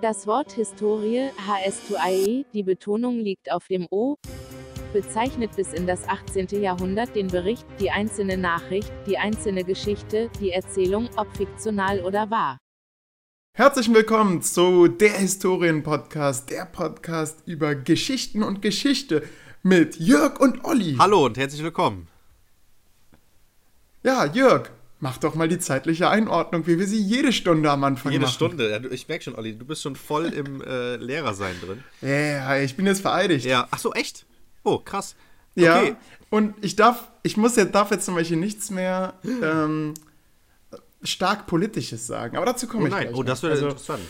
Das Wort Historie, HS2IE, die Betonung liegt auf dem O, bezeichnet bis in das 18. Jahrhundert den Bericht, die einzelne Nachricht, die einzelne Geschichte, die Erzählung, ob fiktional oder wahr. Herzlich willkommen zu der Historien-Podcast, der Podcast über Geschichten und Geschichte mit Jörg und Olli. Hallo und herzlich willkommen. Ja, Jörg, Mach doch mal die zeitliche Einordnung, wie wir sie jede Stunde am Anfang jede machen. Jede Stunde. Ich merke schon, Olli, du bist schon voll im äh, Lehrersein drin. Ja, ich bin jetzt vereidigt. Ja, ach so, echt? Oh, krass. Okay. Ja, und ich darf, ich muss jetzt, darf jetzt zum Beispiel nichts mehr ähm, stark Politisches sagen, aber dazu komme oh, ich nein. gleich. Oh, das wäre also, interessant.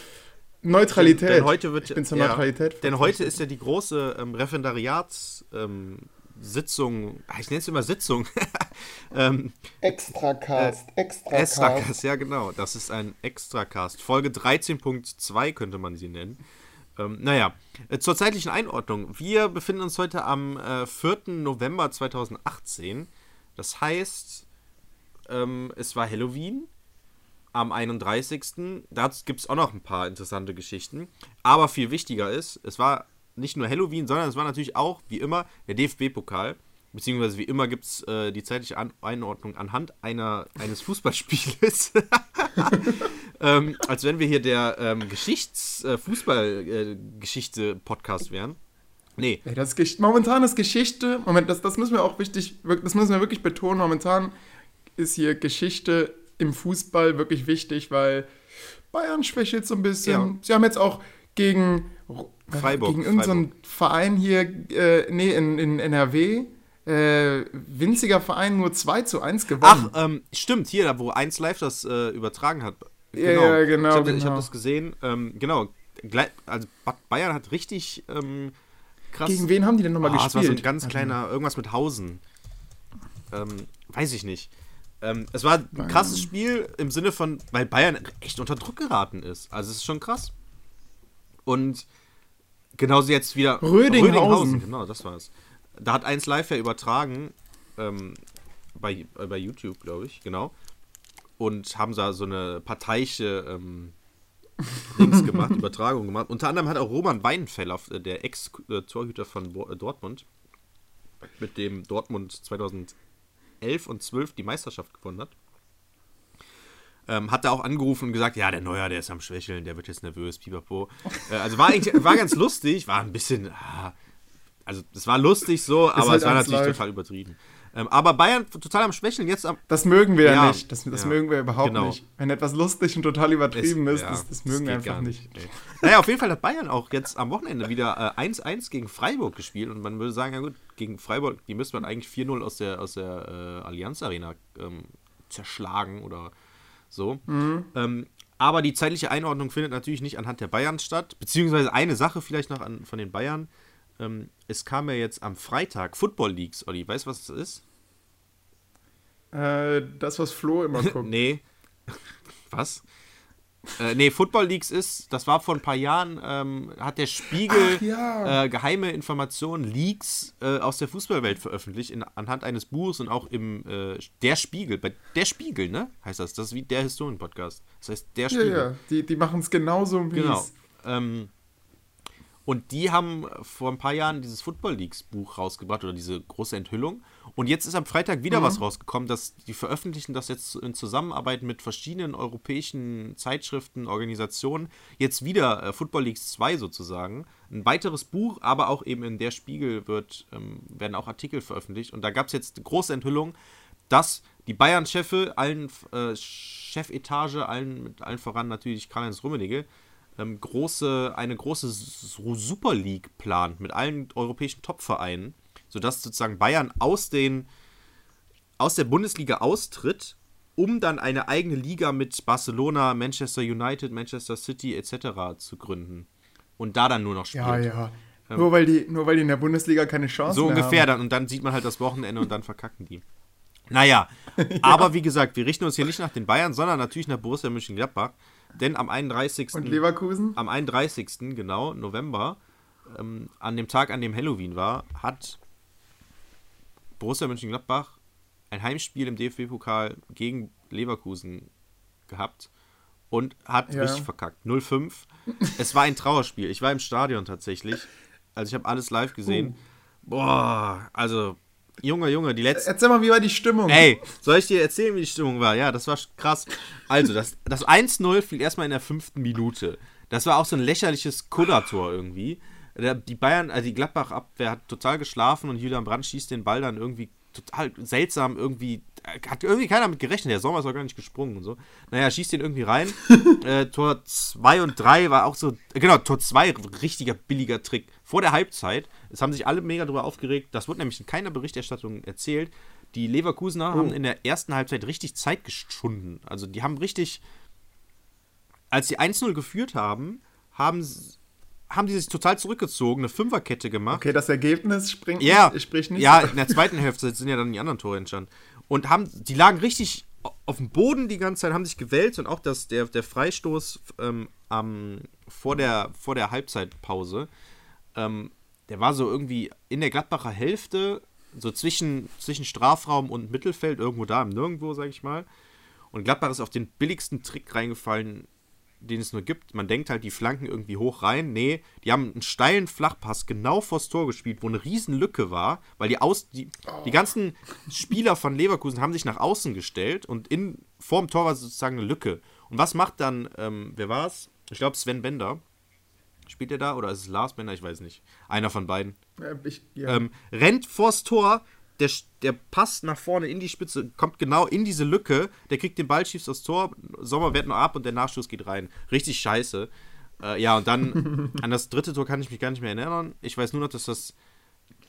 Neutralität. Denn, denn heute wird, ich bin zur ja, Neutralität. Denn heute ist ja die große ähm, Referendariats- ähm, Sitzung, ah, ich nenne es immer Sitzung. ähm, Extracast, äh, Extracast. Extracast, ja genau. Das ist ein Extracast. Folge 13.2 könnte man sie nennen. Ähm, naja, äh, zur zeitlichen Einordnung. Wir befinden uns heute am äh, 4. November 2018. Das heißt, ähm, es war Halloween am 31. Da gibt es auch noch ein paar interessante Geschichten. Aber viel wichtiger ist, es war nicht nur Halloween, sondern es war natürlich auch, wie immer, der DFB-Pokal. Beziehungsweise wie immer gibt es äh, die zeitliche An Einordnung anhand einer, eines Fußballspieles. ähm, als wenn wir hier der ähm, Geschichts-Fußballgeschichte-Podcast äh, wären. Nee. Ey, das ist momentan ist Geschichte, Moment, das, das müssen wir auch wichtig, das müssen wir wirklich betonen. Momentan ist hier Geschichte im Fußball wirklich wichtig, weil Bayern schwächelt so ein bisschen. Ja. Sie haben jetzt auch gegen Freiburg. Gegen irgendeinen so Verein hier, äh, nee, in, in NRW, äh, winziger Verein, nur 2 zu 1 gewonnen. Ach, ähm, stimmt, hier, da wo 1 Live das äh, übertragen hat. Genau. Ja, genau. Ich habe genau. hab das gesehen. Ähm, genau, also Bayern hat richtig ähm, krass. Gegen wen haben die denn nochmal oh, gespielt? Das war so ein ganz kleiner, irgendwas mit Hausen. Ähm, weiß ich nicht. Ähm, es war ein krasses Spiel im Sinne von, weil Bayern echt unter Druck geraten ist. Also es ist schon krass. Und Genauso jetzt wieder Rödinghausen. Rödinghausen. Genau, das war's. Da hat eins live ja übertragen, ähm, bei, äh, bei YouTube, glaube ich, genau. Und haben da so eine parteiische ähm, Dings gemacht, Übertragung gemacht. Unter anderem hat auch Roman Weinfeller, äh, der Ex-Torhüter von äh, Dortmund, mit dem Dortmund 2011 und 12 die Meisterschaft gewonnen hat, ähm, hat er auch angerufen und gesagt, ja, der Neuer, der ist am Schwächeln, der wird jetzt nervös, pipapo. Äh, also war eigentlich, war ganz lustig, war ein bisschen, ah, also es war lustig so, aber halt es war natürlich live. total übertrieben. Ähm, aber Bayern total am Schwächeln jetzt am. Das mögen wir ja, nicht. Das, das ja, mögen wir überhaupt genau. nicht. Wenn etwas lustig und total übertrieben es, ist, ja, das, das, mögen wir einfach nicht. nicht. Naja, auf jeden Fall hat Bayern auch jetzt am Wochenende wieder 1-1 äh, gegen Freiburg gespielt und man würde sagen, ja gut, gegen Freiburg, die müsste man eigentlich 4-0 aus der, aus der äh, Allianz Arena ähm, zerschlagen oder so. Mhm. Ähm, aber die zeitliche Einordnung findet natürlich nicht anhand der Bayern statt. Beziehungsweise eine Sache vielleicht noch an, von den Bayern. Ähm, es kam ja jetzt am Freitag Football Leagues, Olli. Weißt du, was das ist? Äh, das, was Flo immer guckt. nee. was? Äh, nee, Football Leaks ist, das war vor ein paar Jahren, ähm, hat der Spiegel ja. äh, geheime Informationen, Leaks äh, aus der Fußballwelt veröffentlicht, in, anhand eines Buches und auch im äh, Der Spiegel, bei Der Spiegel, ne? Heißt das. Das ist wie der Historien-Podcast. Das heißt Der Spiegel. Ja, ja, die, die machen es genauso wie Genau. Ähm, und die haben vor ein paar Jahren dieses Football Leaks Buch rausgebracht oder diese große Enthüllung. Und jetzt ist am Freitag wieder mhm. was rausgekommen, dass die veröffentlichen das jetzt in Zusammenarbeit mit verschiedenen europäischen Zeitschriften, Organisationen, jetzt wieder äh, Football Leaks 2 sozusagen. Ein weiteres Buch, aber auch eben in der Spiegel wird, ähm, werden auch Artikel veröffentlicht. Und da gab es jetzt große Enthüllung, dass die Bayern-Chefe, allen äh, Chefetage, allen, allen voran natürlich Karl-Heinz Rummenigge, ähm, große, eine große Super League plant mit allen europäischen Top-Vereinen sodass sozusagen Bayern aus, den, aus der Bundesliga austritt, um dann eine eigene Liga mit Barcelona, Manchester United, Manchester City etc. zu gründen. Und da dann nur noch spielt. Ja, ja. Ähm, nur, weil die, nur weil die in der Bundesliga keine Chance haben. So ungefähr dann. Und dann sieht man halt das Wochenende und dann verkacken die. Naja, ja. aber wie gesagt, wir richten uns hier nicht nach den Bayern, sondern natürlich nach Borussia Mönchengladbach. Denn am 31. Und Leverkusen? Am 31. genau, November, ähm, an dem Tag, an dem Halloween war, hat Borussia Mönchengladbach ein Heimspiel im DFB-Pokal gegen Leverkusen gehabt. und hat Ja. richtig verkackt. 0-5. es war ein Trauerspiel. Ich war im Stadion tatsächlich. Also ich habe alles live gesehen. Boah, also, Junge, Junge, die letzten. Erzähl mal, wie war die Stimmung? Ey, soll ich dir erzählen, wie die Stimmung war? Ja, das war krass. Also, das, das 1-0 fiel erstmal in der fünften Minute. Das war auch so ein lächerliches Kuddertor irgendwie. Die Bayern, also die Gladbach-Abwehr hat total geschlafen und Julian Brandt schießt den Ball dann irgendwie total seltsam irgendwie. Hat irgendwie keiner mit gerechnet. Der Sommer ist auch gar nicht gesprungen und so. Naja, schießt den irgendwie rein. äh, Tor 2 und 3 war auch so. äh, Genau, Tor 2, richtiger billiger Trick. Vor der Halbzeit. Es haben sich alle mega drüber aufgeregt. Das wurde nämlich in keiner Berichterstattung erzählt. Die Leverkusener haben in der ersten Halbzeit richtig Zeit geschunden. Also die haben richtig. Als sie 1-0 geführt haben, haben, s- haben die sich total zurückgezogen, eine Fünferkette gemacht. Okay, das Ergebnis springt Ja, nicht, sprich nicht. ja, in der zweiten Hälfte sind ja dann die anderen Tore entstanden. Und haben, die lagen richtig auf dem Boden die ganze Zeit, haben sich gewälzt und auch das, der, der Freistoß ähm, am, vor, der, vor der Halbzeitpause, ähm, der war so irgendwie in der Gladbacher Hälfte, so zwischen, zwischen Strafraum und Mittelfeld, irgendwo da im Nirgendwo, sag ich mal. Und Gladbach ist auf den billigsten Trick reingefallen, den es nur gibt. Man denkt halt, die flanken irgendwie hoch rein. Nee, die haben einen steilen Flachpass genau vors Tor gespielt, wo eine riesen Lücke war, weil die aus die, die ganzen Spieler von Leverkusen haben sich nach außen gestellt und in vorm Tor war sozusagen eine Lücke. Und was macht dann, ähm, wer war's? Ich glaube Sven Bender. Spielt er da oder ist es Lars Bender? Ich weiß nicht. Einer von beiden Äh, Ich, ja. ähm, rennt vors Tor, der, der passt nach vorne in die Spitze, kommt genau in diese Lücke, der kriegt den Ball, schießt aufs Tor, Sommer wehrt noch ab und der Nachschuss geht rein. Richtig scheiße. Äh, ja, und dann an das dritte Tor kann ich mich gar nicht mehr erinnern. Ich weiß nur noch, dass das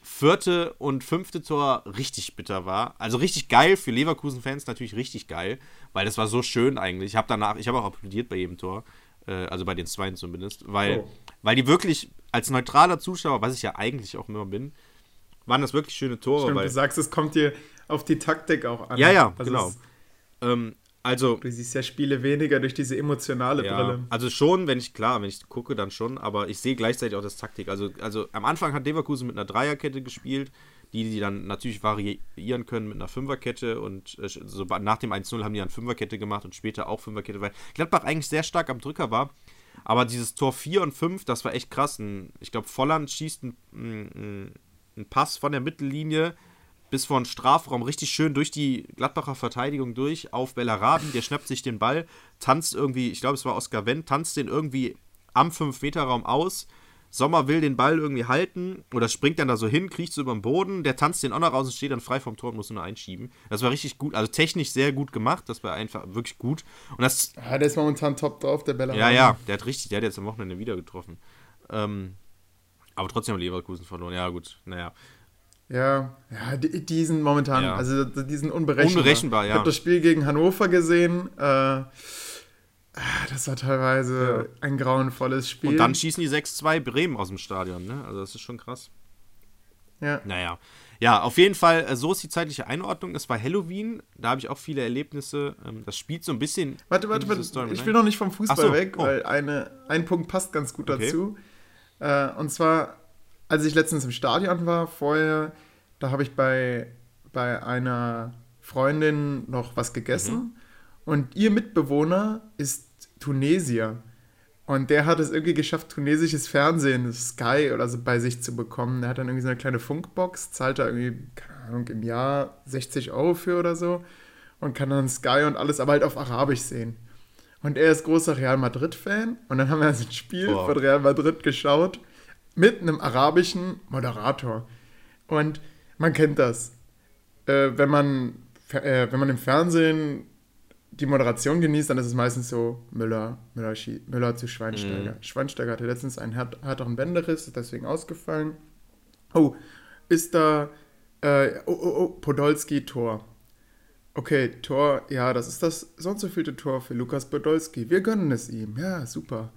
vierte und fünfte Tor richtig bitter war. Also richtig geil für Leverkusen-Fans, natürlich richtig geil, weil das war so schön eigentlich. Ich habe danach, ich habe auch applaudiert bei jedem Tor, äh, also bei den Zweien zumindest, weil, Oh. weil die wirklich als neutraler Zuschauer, was ich ja eigentlich auch immer bin, waren das wirklich schöne Tore. Stimmt, weil, du sagst, es kommt dir auf die Taktik auch an. ja, ja, Also genau. Ähm, also, Du siehst ja Spiele weniger durch diese emotionale ja, Brille. also schon, wenn ich, klar, wenn ich gucke, dann schon, aber ich sehe gleichzeitig auch das Taktik. Also, also am Anfang hat Leverkusen mit einer Dreierkette gespielt, die die dann natürlich variieren können mit einer Fünferkette und äh, so nach dem 1-0 haben die dann Fünferkette gemacht und später auch Fünferkette, weil Gladbach eigentlich sehr stark am Drücker war. Aber dieses Tor 4 und 5, das war echt krass. Ein, ich glaube, Volland schießt einen ein, ein Pass von der Mittellinie bis vor den Strafraum richtig schön durch die Gladbacher Verteidigung durch auf Bellarabi. Der schnappt sich den Ball, tanzt irgendwie, ich glaube, es war Oskar Wendt, tanzt den irgendwie am 5-Meter-Raum aus. Sommer will den Ball irgendwie halten oder springt dann da so hin, kriecht so über den Boden, der tanzt den auch noch raus und steht dann frei vom Tor und muss nur einschieben. Das war richtig gut, also technisch sehr gut gemacht, das war einfach wirklich gut. Und das, Ja, der ist momentan top drauf, der Bella. ja, ja, der hat richtig, der hat jetzt am Wochenende wieder getroffen. Ähm, aber trotzdem hat Leverkusen verloren, ja gut, naja. Ja, ja die, die sind momentan, Ja. also die sind unberechenbar. Unberechenbar, ja. Ich habe das Spiel gegen Hannover gesehen. Äh, ah, das war teilweise ein grauenvolles Spiel. Und dann schießen die 6-2 Bremen aus dem Stadion, ne? Also das ist schon krass. ja. Naja. Ja, auf jeden Fall, äh, so ist die zeitliche Einordnung. Es war Halloween, da habe ich auch viele Erlebnisse. Ähm, Das spielt so ein bisschen. Warte, warte, warte. Ich will noch nicht vom Fußball so, weg, oh. weil eine, ein Punkt passt ganz gut Okay. dazu. Äh, und zwar, als ich letztens im Stadion war, vorher, da habe ich bei, bei einer Freundin noch was gegessen. Mhm. Und ihr Mitbewohner ist Tunesier. Und der hat es irgendwie geschafft, tunesisches Fernsehen, Sky oder so bei sich zu bekommen. Der hat dann irgendwie so eine kleine Funkbox, zahlt da irgendwie, keine Ahnung, im Jahr 60 Euro für oder so. Und kann dann Sky und alles, aber halt auf Arabisch sehen. Und er ist großer Real Madrid-Fan. Und dann haben wir ein Spiel Boah. von Real Madrid geschaut mit einem arabischen Moderator. Und man kennt das. Äh, wenn, man, äh, wenn man im Fernsehen die Moderation genießt, dann ist es meistens so Müller, Müller, Müller zu Schweinsteiger. Schweinsteiger hatte letztens einen härteren Bänderriss, ist deswegen ausgefallen. Oh, ist da äh, oh, oh, oh, Podolski Tor. Okay, Tor, ja, das ist das sonst so vielte Tor für Lukas Podolski. Wir gönnen es ihm. Ja, super.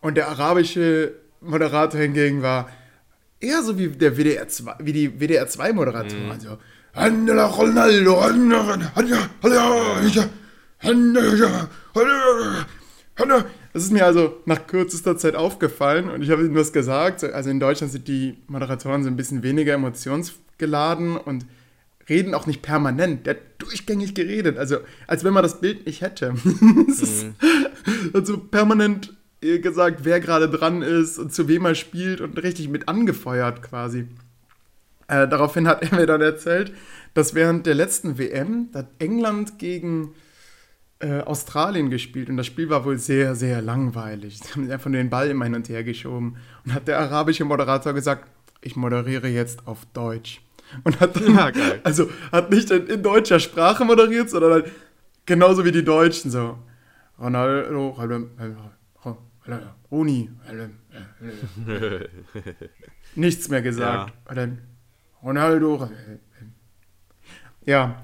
Und der arabische Moderator hingegen war eher so wie der WDR 2, wie die WDR 2 Moderatoren. Also Handela Ronaldo, das ist mir also nach kürzester Zeit aufgefallen und ich habe ihm das gesagt. Also in Deutschland sind die Moderatoren so ein bisschen weniger emotionsgeladen und reden auch nicht permanent. Der hat durchgängig geredet. Also, als wenn man das Bild nicht hätte. ist also permanent äh, gesagt, wer gerade dran ist und zu wem er spielt und richtig mit angefeuert quasi. Äh, daraufhin hat er mir dann erzählt, dass während der letzten WM hat England gegen äh, Australien gespielt und das Spiel war wohl sehr, sehr langweilig. Sie haben einfach den Ball immer hin und her geschoben und hat der arabische Moderator gesagt, ich moderiere jetzt auf Deutsch. Und hat dann, ja, also hat nicht in, in, deutscher Sprache moderiert, sondern halt genauso wie die Deutschen so. Ronaldo, Roni, nichts mehr gesagt. Ja. Ronaldo. Ja,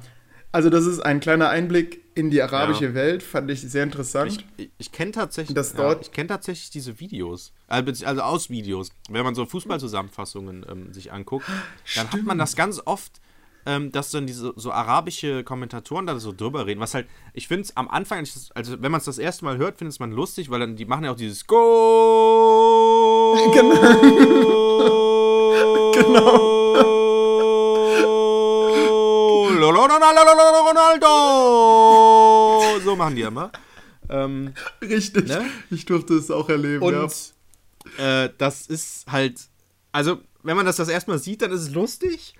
also das ist ein kleiner Einblick in die arabische ja. Welt, fand ich sehr interessant. Ich, ich kenne tatsächlich, ja, ich kenn tatsächlich diese Videos, also, also aus Videos. Wenn man so Fußballzusammenfassungen ähm, sich anguckt, dann Stimmt. hat man das ganz oft, ähm, dass dann diese so arabische Kommentatoren da so drüber reden. Was halt, ich finde es am Anfang, also wenn man es das erste Mal hört, findet man lustig, weil dann die machen ja auch dieses Go. Genau. genau. Ronaldo! So machen die immer. Ähm, Richtig. Ne? Ich durfte es auch erleben, Und ja. Äh, das ist halt, also wenn man das das erstmal sieht, dann ist es lustig,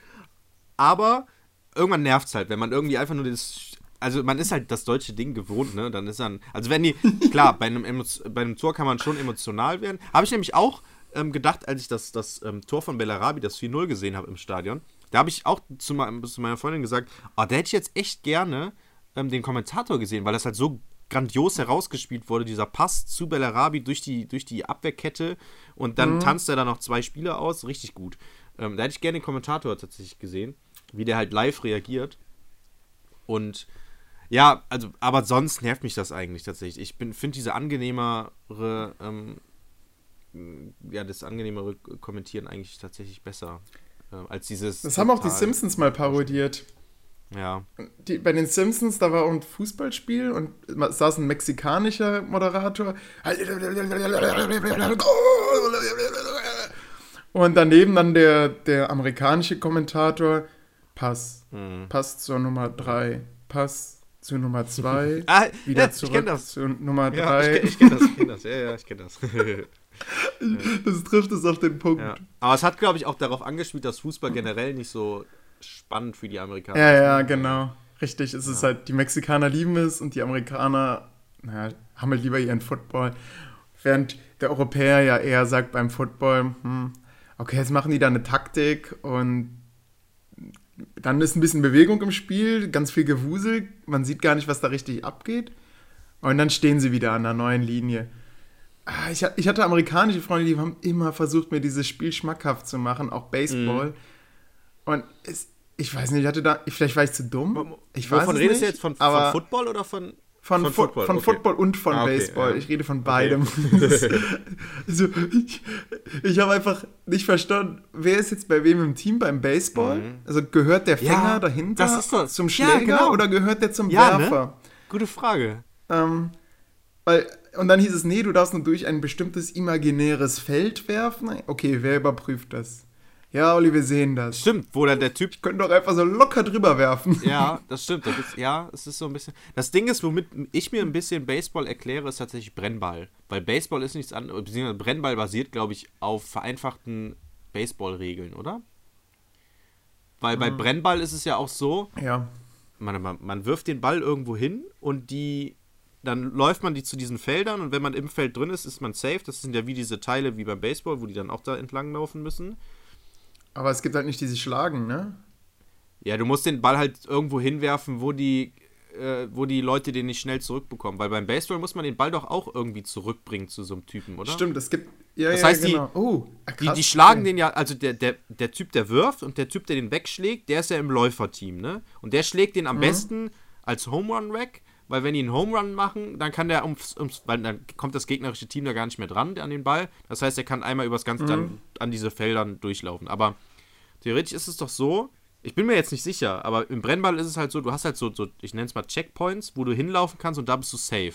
aber irgendwann nervt es halt, wenn man irgendwie einfach nur das also man ist halt das deutsche Ding gewohnt, ne? Dann ist dann, also wenn die, klar, bei einem, bei einem Tor kann man schon emotional werden. Habe ich nämlich auch ähm, gedacht, als ich das, das ähm, Tor von Bellarabi, das 4-0 gesehen habe im Stadion. Da habe ich auch zu, zu, meiner Freundin gesagt, oh, da hätte ich jetzt echt gerne ähm, den Kommentator gesehen, weil das halt so grandios herausgespielt wurde, dieser Pass zu Bellarabi durch die, durch die Abwehrkette und dann mhm. tanzt er da noch zwei Spieler aus, richtig gut. Ähm, da hätte ich gerne den Kommentator tatsächlich gesehen, wie der halt live reagiert. Und ja, also, aber sonst nervt mich das eigentlich tatsächlich. Ich finde diese angenehmere, ähm, ja, das angenehmere Kommentieren eigentlich tatsächlich besser. Äh, als dieses. Das haben auch die Simpsons mal parodiert. Ja. Die, bei den Simpsons, da war ein Fußballspiel und saß ein mexikanischer Moderator. Und daneben dann der, der amerikanische Kommentator. Pass. Mhm. Pass zur Nummer 3. Pass zu Nummer 2. ah, wieder ja, zurück das. zu Nummer 3. Ja, ich, ich kenne das, ich kenn das. Ja, ja, ich kenne das. das trifft es auf den Punkt. Ja. Aber es hat, glaube ich, auch darauf angespielt, dass Fußball generell nicht so spannend für die Amerikaner. Ja, ja, genau. Richtig. Es ist halt, die Mexikaner lieben es und die Amerikaner naja, haben halt lieber ihren Football. Während der Europäer ja eher sagt beim Football, hm, okay, jetzt machen die da eine Taktik und dann ist ein bisschen Bewegung im Spiel, ganz viel Gewusel, man sieht gar nicht, was da richtig abgeht. Und dann stehen sie wieder an der neuen Linie. Ah, ich, hatte amerikanische Freunde, die haben immer versucht, mir dieses Spiel schmackhaft zu machen, auch Baseball. Mhm. Und es, ich weiß nicht, ich hatte da, vielleicht war ich zu dumm. Ich Wovon weiß redest du jetzt? Von, von Football oder von. Von, von, Football, von okay. Football, und von ah, okay, Baseball. Ja. Ich rede von beidem. Okay. also, ich, ich habe einfach nicht verstanden, wer ist jetzt bei wem im Team beim Baseball? Mhm. Also gehört der Fänger ja, dahinter zum Schläger ja, genau. oder gehört der zum Werfer? Ne? Gute Frage. Ähm, weil und dann hieß es, nee, du darfst nur durch ein bestimmtes imaginäres Feld werfen. Okay, wer überprüft das? Ja, Olli, wir sehen das. Stimmt, wo dann der Typ. Ich könnte doch einfach so locker drüber werfen. Ja, das stimmt. Das ist, ja, es ist so ein bisschen. Das Ding ist, womit ich mir ein bisschen Baseball erkläre, ist tatsächlich Brennball. Weil Baseball ist nichts anderes. Beziehungsweise Brennball basiert, glaube ich, auf vereinfachten Baseballregeln, oder? Weil bei hm. Brennball ist es ja auch so. Ja. Man, man, man wirft den Ball irgendwo hin und die dann läuft man die zu diesen Feldern und wenn man im Feld drin ist, ist man safe. Das sind ja wie diese Teile wie beim Baseball, wo die dann auch da entlang laufen müssen. Aber es gibt halt nicht diese Schlagen, ne? Ja, du musst den Ball halt irgendwo hinwerfen, wo die, äh, wo die Leute den nicht schnell zurückbekommen. Weil beim Baseball muss man den Ball doch auch irgendwie zurückbringen zu so einem Typen, oder? Stimmt, es gibt. Ja, das heißt, genau. die, oh, die, die, schlagen okay. den ja, also der, der, der Typ, der wirft und der Typ, der den wegschlägt, der ist ja im Läuferteam, ne? Und der schlägt den am mhm. besten als Home Run weg weil wenn die einen Home Run machen, dann kann der ums, ums, weil dann kommt das gegnerische Team da gar nicht mehr dran an den Ball. Das heißt, er kann einmal übers ganze mhm. dann an diese Feldern durchlaufen. Aber theoretisch ist es doch so, ich bin mir jetzt nicht sicher, aber im Brennball ist es halt so, du hast halt so, so ich nenne es mal Checkpoints, wo du hinlaufen kannst und da bist du safe.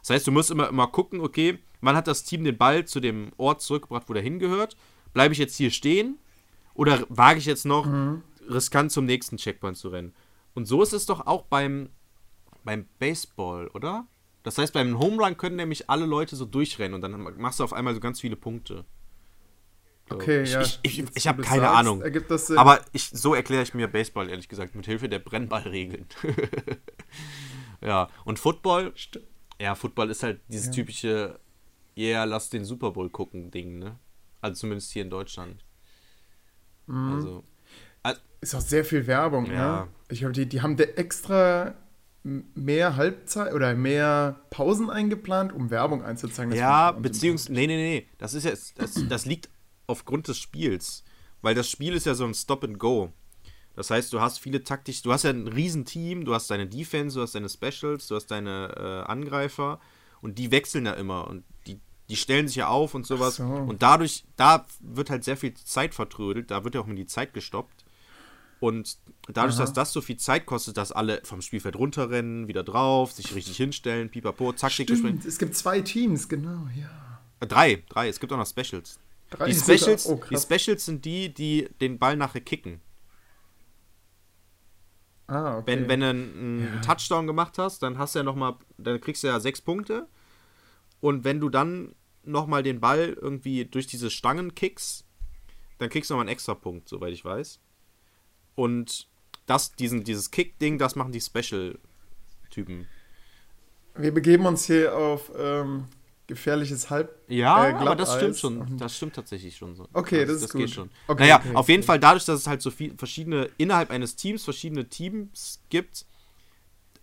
Das heißt, du musst immer, immer gucken, okay, wann hat das Team den Ball zu dem Ort zurückgebracht, wo der hingehört? Bleibe ich jetzt hier stehen? Oder wage ich jetzt noch, mhm. riskant zum nächsten Checkpoint zu rennen. Und so ist es doch auch beim, beim Baseball, oder? Das heißt, beim Home Run können nämlich alle Leute so durchrennen und dann machst du auf einmal so ganz viele Punkte. Okay, ich, ja. Ich, ich, Jetzt, ich habe keine sagst, Ahnung. ergibt das Sinn. Aber ich, so erkläre ich mir Baseball, ehrlich gesagt, mit Hilfe der Brennballregeln. ja, und Football, St- ja, Football ist halt dieses Ja. typische, yeah, lass den Super Bowl gucken Ding, ne? Also zumindest hier in Deutschland. Mhm. Also, Ist auch sehr viel Werbung, Ja. ne? Ich glaube, die, die haben da extra mehr Halbzeit oder mehr Pausen eingeplant, um Werbung einzuzeigen. Ja, beziehungsweise, nee, nee, nee, das ist ja, das, das liegt aufgrund des Spiels. Weil das Spiel ist ja so ein Stop and Go. Das heißt, du hast viele taktisch, du hast ja ein Riesenteam, du hast deine Defense, du hast deine Specials, du hast deine äh, Angreifer und die wechseln ja immer und die, die stellen sich ja auf und sowas. so. Und dadurch, da wird halt sehr viel Zeit vertrödelt, da wird ja auch immer die Zeit gestoppt. Und dadurch, Aha. dass das so viel Zeit kostet, dass alle vom Spielfeld runterrennen, wieder drauf, sich richtig hinstellen, pipapo, Taktik. Stimmt, es gibt zwei Teams, genau, ja. Äh, Drei, drei, es gibt auch noch Specials. Die. Specials, Oh, die. Specials sind die, die den Ball nachher kicken. Ah, okay. Wenn, wenn du einen, einen Touchdown gemacht hast, dann hast du ja noch mal, dann kriegst du ja sechs Punkte. Und wenn du dann noch mal den Ball irgendwie durch diese Stangen kickst, dann kriegst du noch mal einen extra Punkt, soweit ich weiß. Und das, diesen, dieses Kick-Ding, das machen die Special-Typen. Wir begeben uns hier auf ähm, gefährliches Halb. Ja, äh, aber das stimmt schon. Und- Das stimmt tatsächlich schon so. Okay, das ist geht gut. schon. Okay, naja, okay, auf jeden okay. Fall dadurch, dass es halt so viel verschiedene, innerhalb eines Teams verschiedene Teams gibt,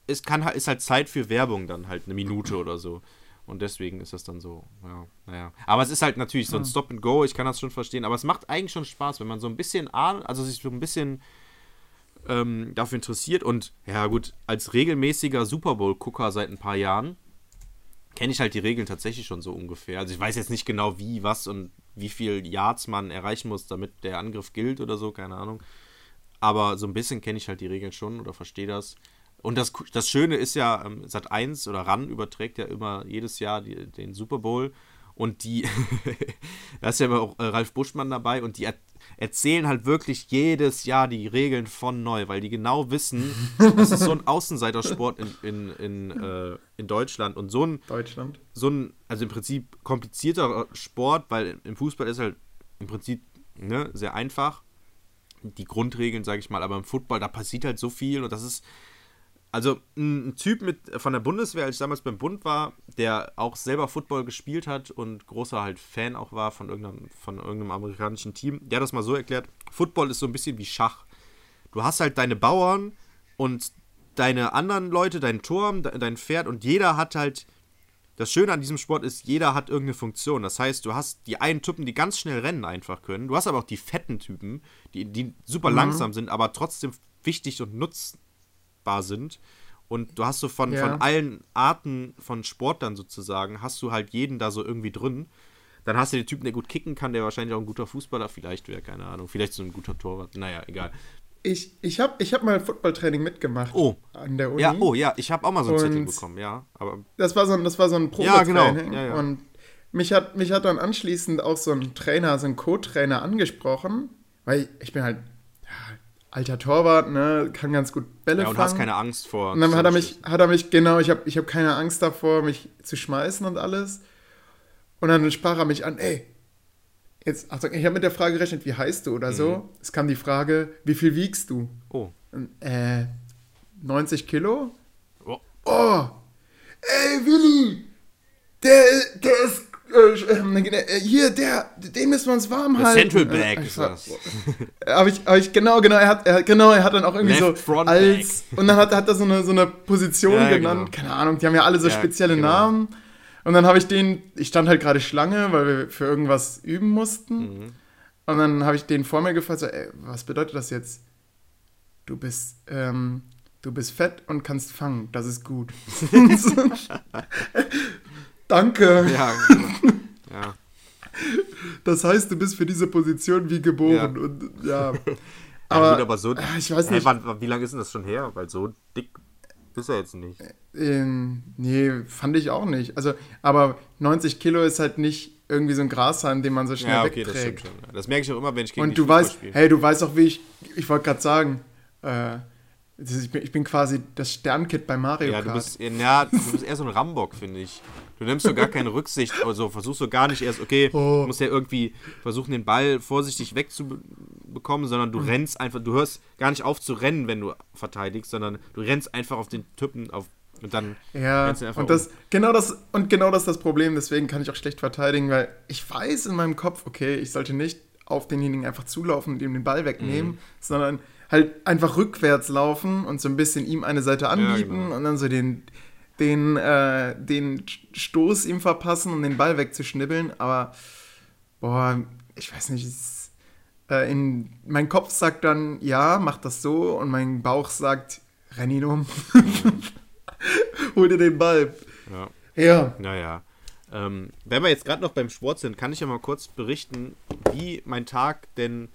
es kann, ist halt Zeit für Werbung dann halt eine Minute oder so. Und deswegen ist das dann so, ja, naja. Aber es ist halt natürlich so ein Stop and Go, ich kann das schon verstehen, aber es macht eigentlich schon Spaß, wenn man so ein bisschen ahnt, also sich so ein bisschen ähm, dafür interessiert und ja gut, als regelmäßiger Super Bowl-Gucker seit ein paar Jahren kenne ich halt die Regeln tatsächlich schon so ungefähr. Also ich weiß jetzt nicht genau wie, was und wie viel Yards man erreichen muss, damit der Angriff gilt oder so, keine Ahnung. Aber so ein bisschen kenne ich halt die Regeln schon oder verstehe das. Und das, das Schöne ist ja, ähm, Sat 1 oder RAN überträgt ja immer jedes Jahr die, den Super Bowl. Und die, da ist ja immer auch äh, Ralf Buschmann dabei und die er, erzählen halt wirklich jedes Jahr die Regeln von neu, weil die genau wissen, das ist so ein Außenseitersport in, in, in, äh, in Deutschland und so ein, Deutschland. so ein, also im Prinzip komplizierter Sport, weil im Fußball ist halt im Prinzip ne, sehr einfach. Die Grundregeln, sage ich mal, aber im Football, da passiert halt so viel und das ist. Also ein Typ mit von der Bundeswehr, als ich damals beim Bund war, der auch selber Football gespielt hat und großer halt Fan auch war von irgendeinem, von irgendeinem amerikanischen Team, der hat das mal so erklärt, Football ist so ein bisschen wie Schach. Du hast halt deine Bauern und deine anderen Leute, dein Turm, de- dein Pferd und jeder hat halt das Schöne an diesem Sport ist, jeder hat irgendeine Funktion. Das heißt, du hast die einen Typen, die ganz schnell rennen einfach können. Du hast aber auch die fetten Typen, die, die super langsam sind, aber trotzdem wichtig und nutzbar sind. Und du hast so von, Ja. von allen Arten von Sportlern sozusagen, hast du halt jeden da so irgendwie drin. Dann hast du den Typen, der gut kicken kann, der wahrscheinlich auch ein guter Fußballer vielleicht wäre, keine Ahnung. Vielleicht so ein guter Torwart. Naja, egal. Ich, ich habe ich hab mal Footballtraining mitgemacht. Oh. An der Uni. Ja, oh ja, ich habe auch mal so ein Zettel bekommen, ja. Aber Das war so ein, das war so ein Ja, genau. Probetraining. Ja, ja. Und mich hat, mich hat dann anschließend auch so ein Trainer, so ein Co-Trainer angesprochen, weil ich bin halt ja, alter Torwart, ne, kann ganz gut Bälle ja, und fangen. hast keine Angst vor. Und dann hat er mich, hat er mich, genau, ich habe ich hab keine Angst davor, mich zu schmeißen und alles. Und dann sprach er mich an, ey, jetzt, Achtung, ich habe mit der Frage gerechnet, wie heißt du oder Mhm. so. Es kam die Frage, wie viel wiegst du? Oh. Äh, 90 Kilo? oh. Oh, ey, Willi, der, der ist, äh, ähm, äh, hier, der, den müssen wir uns warm Der halten. Central Back Äh, ist das. habe ich, hab ich, genau, genau, er hat, er, genau, er hat dann auch irgendwie Left so als, und dann hat, hat er so eine, so eine Position Ja, genannt, genau. keine Ahnung, die haben ja alle so Ja, spezielle genau. Namen. Und dann habe ich den, ich stand halt gerade Schlange, weil wir für irgendwas üben mussten. Mhm. Und dann habe ich den vor mir gefragt, so, ey, was bedeutet das jetzt? Du bist, ähm, du bist fett und kannst fangen, das ist gut. Danke. Ja. ja. Das heißt, du bist für diese Position wie geboren. Ja. Und ja. Aber, ja, gut, aber so. ah, ich weiß nicht. wann, wie lange ist denn das schon her? Weil so dick ist er jetzt nicht. Ähm, nee, fand ich auch nicht. Also, aber 90 Kilo ist halt nicht irgendwie so ein Grashalm, den man so schnell Ja, okay, das wegträgt. stimmt schon. Das merke ich auch immer, wenn ich gegen Und du Fußball weißt, spiele. hey, du weißt auch, wie ich, ich wollte gerade sagen, äh, das ich, bin, ich bin quasi das Sternkit bei Mario Ja, Kart. du bist, ja, du bist eher so ein Rambock, finde ich. Du nimmst so gar keine Rücksicht, also versuchst so gar nicht erst, okay, Oh. du musst ja irgendwie versuchen, den Ball vorsichtig wegzubekommen, sondern Mhm. du rennst einfach, du hörst gar nicht auf zu rennen, wenn du verteidigst, sondern du rennst einfach auf den Typen auf und dann Ja, rennst du einfach und das, genau das, und genau das ist das Problem, deswegen kann ich auch schlecht verteidigen, weil ich weiß in meinem Kopf, okay, ich sollte nicht auf denjenigen einfach zulaufen und ihm den Ball wegnehmen, Mhm. sondern halt einfach rückwärts laufen und so ein bisschen ihm eine Seite anbieten genau. und dann so den, den, äh, den Stoß ihm verpassen und den Ball wegzuschnibbeln, aber boah, ich weiß nicht, ist, äh, in, mein Kopf sagt dann, ja, mach das so und mein Bauch sagt, renn ihn um. Hol dir den Ball. Ja. Ja. Naja. Ähm, wenn wir jetzt gerade noch beim Sport sind, kann ich ja mal kurz berichten, wie mein Tag denn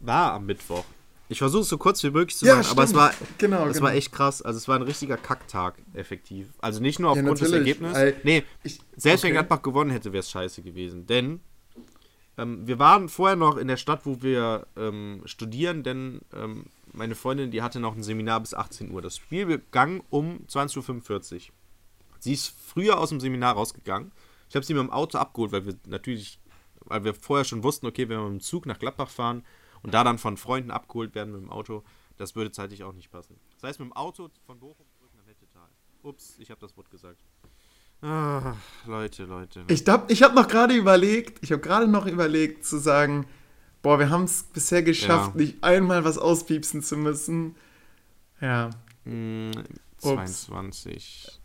war am Mittwoch. Ich versuche es so kurz wie möglich zu Ja, machen, aber es stimmt. war, Genau, es genau. war echt krass. Also es war ein richtiger Kacktag, effektiv. Also nicht nur Ja, aufgrund des natürlich, Ergebnisses. Nee, ich- selbst wenn okay. Gladbach gewonnen hätte, wäre es scheiße gewesen. Denn ähm, wir waren vorher noch in der Stadt, wo wir ähm, studieren, denn ähm, meine Freundin, die hatte noch ein Seminar bis 18 Uhr. Das Spiel begann um 20.45 Uhr. Sie ist früher aus dem Seminar rausgegangen. Ich habe sie mit dem Auto abgeholt, weil wir natürlich, weil wir vorher schon wussten, okay, wenn wir mit dem Zug nach Gladbach fahren und da dann von Freunden abgeholt werden mit dem Auto, das würde zeitlich auch nicht passen. Das heißt, mit dem Auto von Bochum zurück nach Nettetal. Ups, ich habe das Wort gesagt. Ah, Leute, Leute. Ich, hab- ich habe noch gerade überlegt, ich habe gerade noch überlegt zu sagen, boah, wir haben es bisher geschafft, Ja. nicht einmal was auspiepsen zu müssen. Ja. Hm, Ups. 22.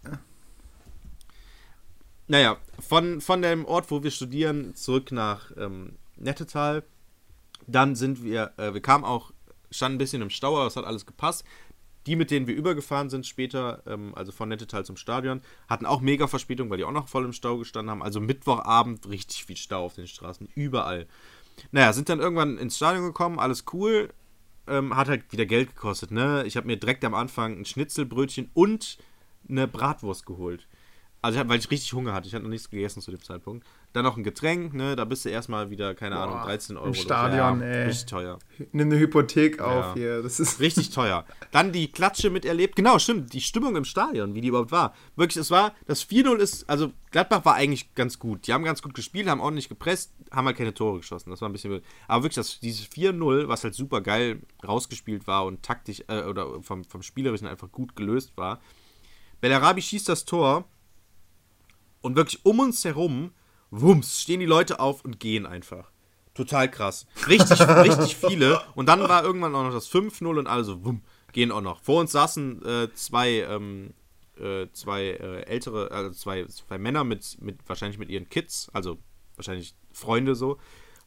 Naja, von, von dem Ort, wo wir studieren, zurück nach ähm, Nettetal. Dann sind wir, äh, wir kamen auch, standen ein bisschen im Stau, aber es hat alles gepasst. Die, mit denen wir übergefahren sind später, ähm, also von Nettetal zum Stadion, hatten auch mega Verspätung, weil die auch noch voll im Stau gestanden haben. Also Mittwochabend richtig viel Stau auf den Straßen, überall. Naja, sind dann irgendwann ins Stadion gekommen, alles cool. Ähm, hat halt wieder Geld gekostet, ne? Ich habe mir direkt am Anfang ein Schnitzelbrötchen und eine Bratwurst geholt. Also, ich hab, weil ich richtig Hunger hatte. Ich hatte noch nichts gegessen zu dem Zeitpunkt. Dann noch ein Getränk, ne? Da bist du erstmal wieder, keine Boah, Ahnung, 13 Euro. im. Stadion, ja, ey. Richtig teuer. Nimm eine Hypothek Ja. auf hier. Das ist Richtig teuer. Dann die Klatsche miterlebt. Genau, stimmt. Die Stimmung im Stadion, wie die überhaupt war. Wirklich, es war, das 4-0 ist, also Gladbach war eigentlich ganz gut. Die haben ganz gut gespielt, haben ordentlich gepresst, haben halt keine Tore geschossen. Das war ein bisschen blöd. Aber wirklich, das, dieses 4-0, was halt super geil rausgespielt war und taktisch, äh, oder vom, vom Spielerischen einfach gut gelöst war. Bellarabi schießt das Tor und wirklich um uns herum, wumms, stehen die Leute auf und gehen einfach. Total krass. Richtig, richtig viele. Und dann war irgendwann auch noch das 5-0 und alle so, wumm, gehen auch noch. Vor uns saßen äh, zwei, ähm, äh, zwei äh, ältere, also zwei, zwei Männer mit, mit, wahrscheinlich mit ihren Kids, also wahrscheinlich Freunde so.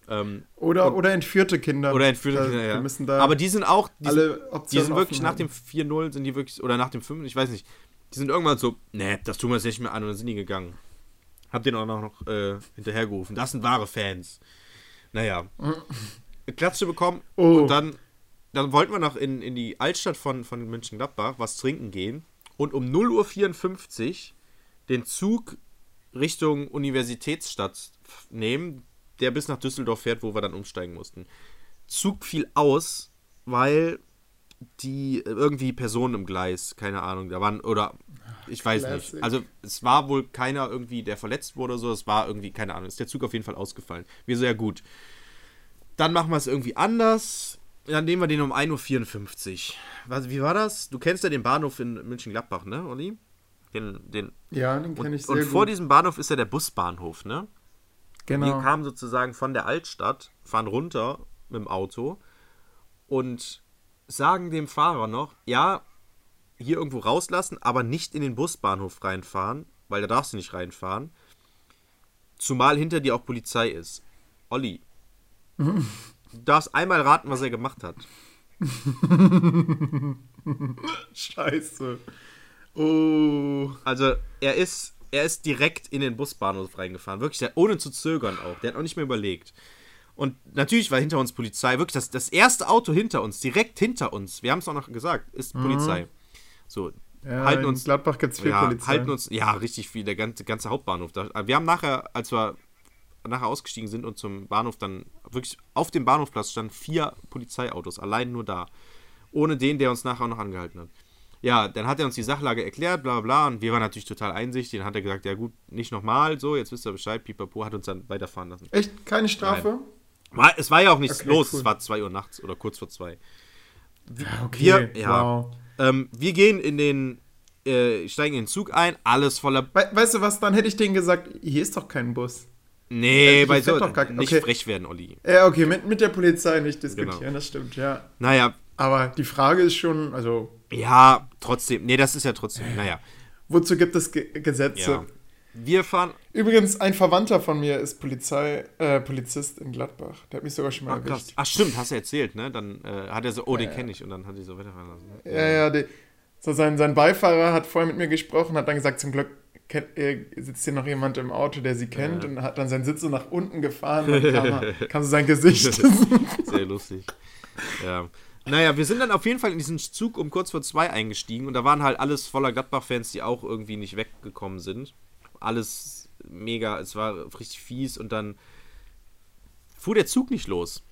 Ähm, oder, oder entführte Kinder. oder entführte Da- Kinder, ja. Wir müssen da Aber die sind auch, die alle sind, die sind wirklich nach dem halten. 4-0, sind die wirklich, oder nach dem 5, ich weiß nicht, die sind irgendwann so, nee, das tun wir jetzt nicht mehr an und dann sind die gegangen. Hab den auch noch äh, hinterhergerufen. Das sind wahre Fans. Naja. Klatsche bekommen Oh. und dann, dann wollten wir noch in, in die Altstadt von, von Mönchengladbach was trinken gehen und um 0.54 Uhr den Zug Richtung Universitätsstadt nehmen, der bis nach Düsseldorf fährt, wo wir dann umsteigen mussten. Zug fiel aus, weil die irgendwie Personen im Gleis, keine Ahnung, da waren, oder ich weiß Classic. nicht. Also es war wohl keiner irgendwie, der verletzt wurde oder so, es war irgendwie, keine Ahnung, ist der Zug auf jeden Fall ausgefallen. Wir so, ja gut. Dann machen wir es irgendwie anders. Dann nehmen wir den um 1.54 Uhr. Was, wie war das? Du kennst ja den Bahnhof in München-Gladbach, ne, Olli? Den, den, Ja, den kenne ich sehr und vor gut. diesem Bahnhof ist ja der Busbahnhof, ne? Wir genau. kamen sozusagen von der Altstadt, fahren runter mit dem Auto und sagen dem Fahrer noch, ja, hier irgendwo rauslassen, aber nicht in den Busbahnhof reinfahren, weil da darfst du nicht reinfahren. Zumal hinter dir auch Polizei ist. Olli, du darfst einmal raten, was er gemacht hat. Scheiße. Oh. Also, er ist, er ist direkt in den Busbahnhof reingefahren. Wirklich, der, ohne zu zögern auch. Der hat auch nicht mehr überlegt. Und natürlich war hinter uns Polizei. Wirklich, das, das erste Auto hinter uns, direkt hinter uns, wir haben es auch noch gesagt, ist Polizei. So, Ja, halten uns. Gladbach gibt es viel ja, Polizei. halten uns, ja, richtig viel, der ganze, ganze Hauptbahnhof. Da, wir haben nachher, als wir nachher ausgestiegen sind und zum Bahnhof dann wirklich auf dem Bahnhofplatz standen vier Polizeiautos, allein nur da. Ohne den, der uns nachher auch noch angehalten hat. Ja, dann hat er uns die Sachlage erklärt, bla bla, und wir waren natürlich total einsichtig. Dann hat er gesagt, ja gut, nicht nochmal, so, jetzt wisst ihr Bescheid, pipapo, hat uns dann weiterfahren lassen. Echt? Keine Strafe? War, es war ja auch nichts Okay, los, cool. es war 2 Uhr nachts oder kurz vor 2. Ja, okay. Wir, ja, Wow. ähm, wir gehen in den, äh, steigen in den Zug ein, alles voller. We weißt du was, dann hätte ich denen gesagt, hier ist doch kein Bus. Nee, hier bei so, doch gar- nicht okay. frech werden, Olli. Ja, okay, mit, mit der Polizei nicht diskutieren, Genau. das stimmt, ja. Naja, Aber die Frage ist schon, also, ja, trotzdem, nee, das ist ja trotzdem, naja, wozu gibt es Ge Gesetze? ja. Wir fahren, Übrigens, ein Verwandter von mir ist Polizei, äh, Polizist in Gladbach. Der hat mich sogar schon mal ach, erwischt. Ach stimmt, hast du erzählt, ne? Dann äh, hat er so, oh, den Ja. kenne ich, und dann hat er so weiterfahren lassen. Ja, ja, die, so sein, sein Beifahrer hat vorher mit mir gesprochen, hat dann gesagt, zum Glück kennt, äh, sitzt hier noch jemand im Auto, der sie kennt Ja. und hat dann seinen Sitz so nach unten gefahren und dann kam, er- kam so sein Gesicht. Sehr lustig. Ja. Naja, wir sind dann auf jeden Fall in diesen Zug um kurz vor zwei eingestiegen und da waren halt alles voller Gladbach-Fans, die auch irgendwie nicht weggekommen sind. Alles mega, es war richtig fies und dann fuhr der Zug nicht los.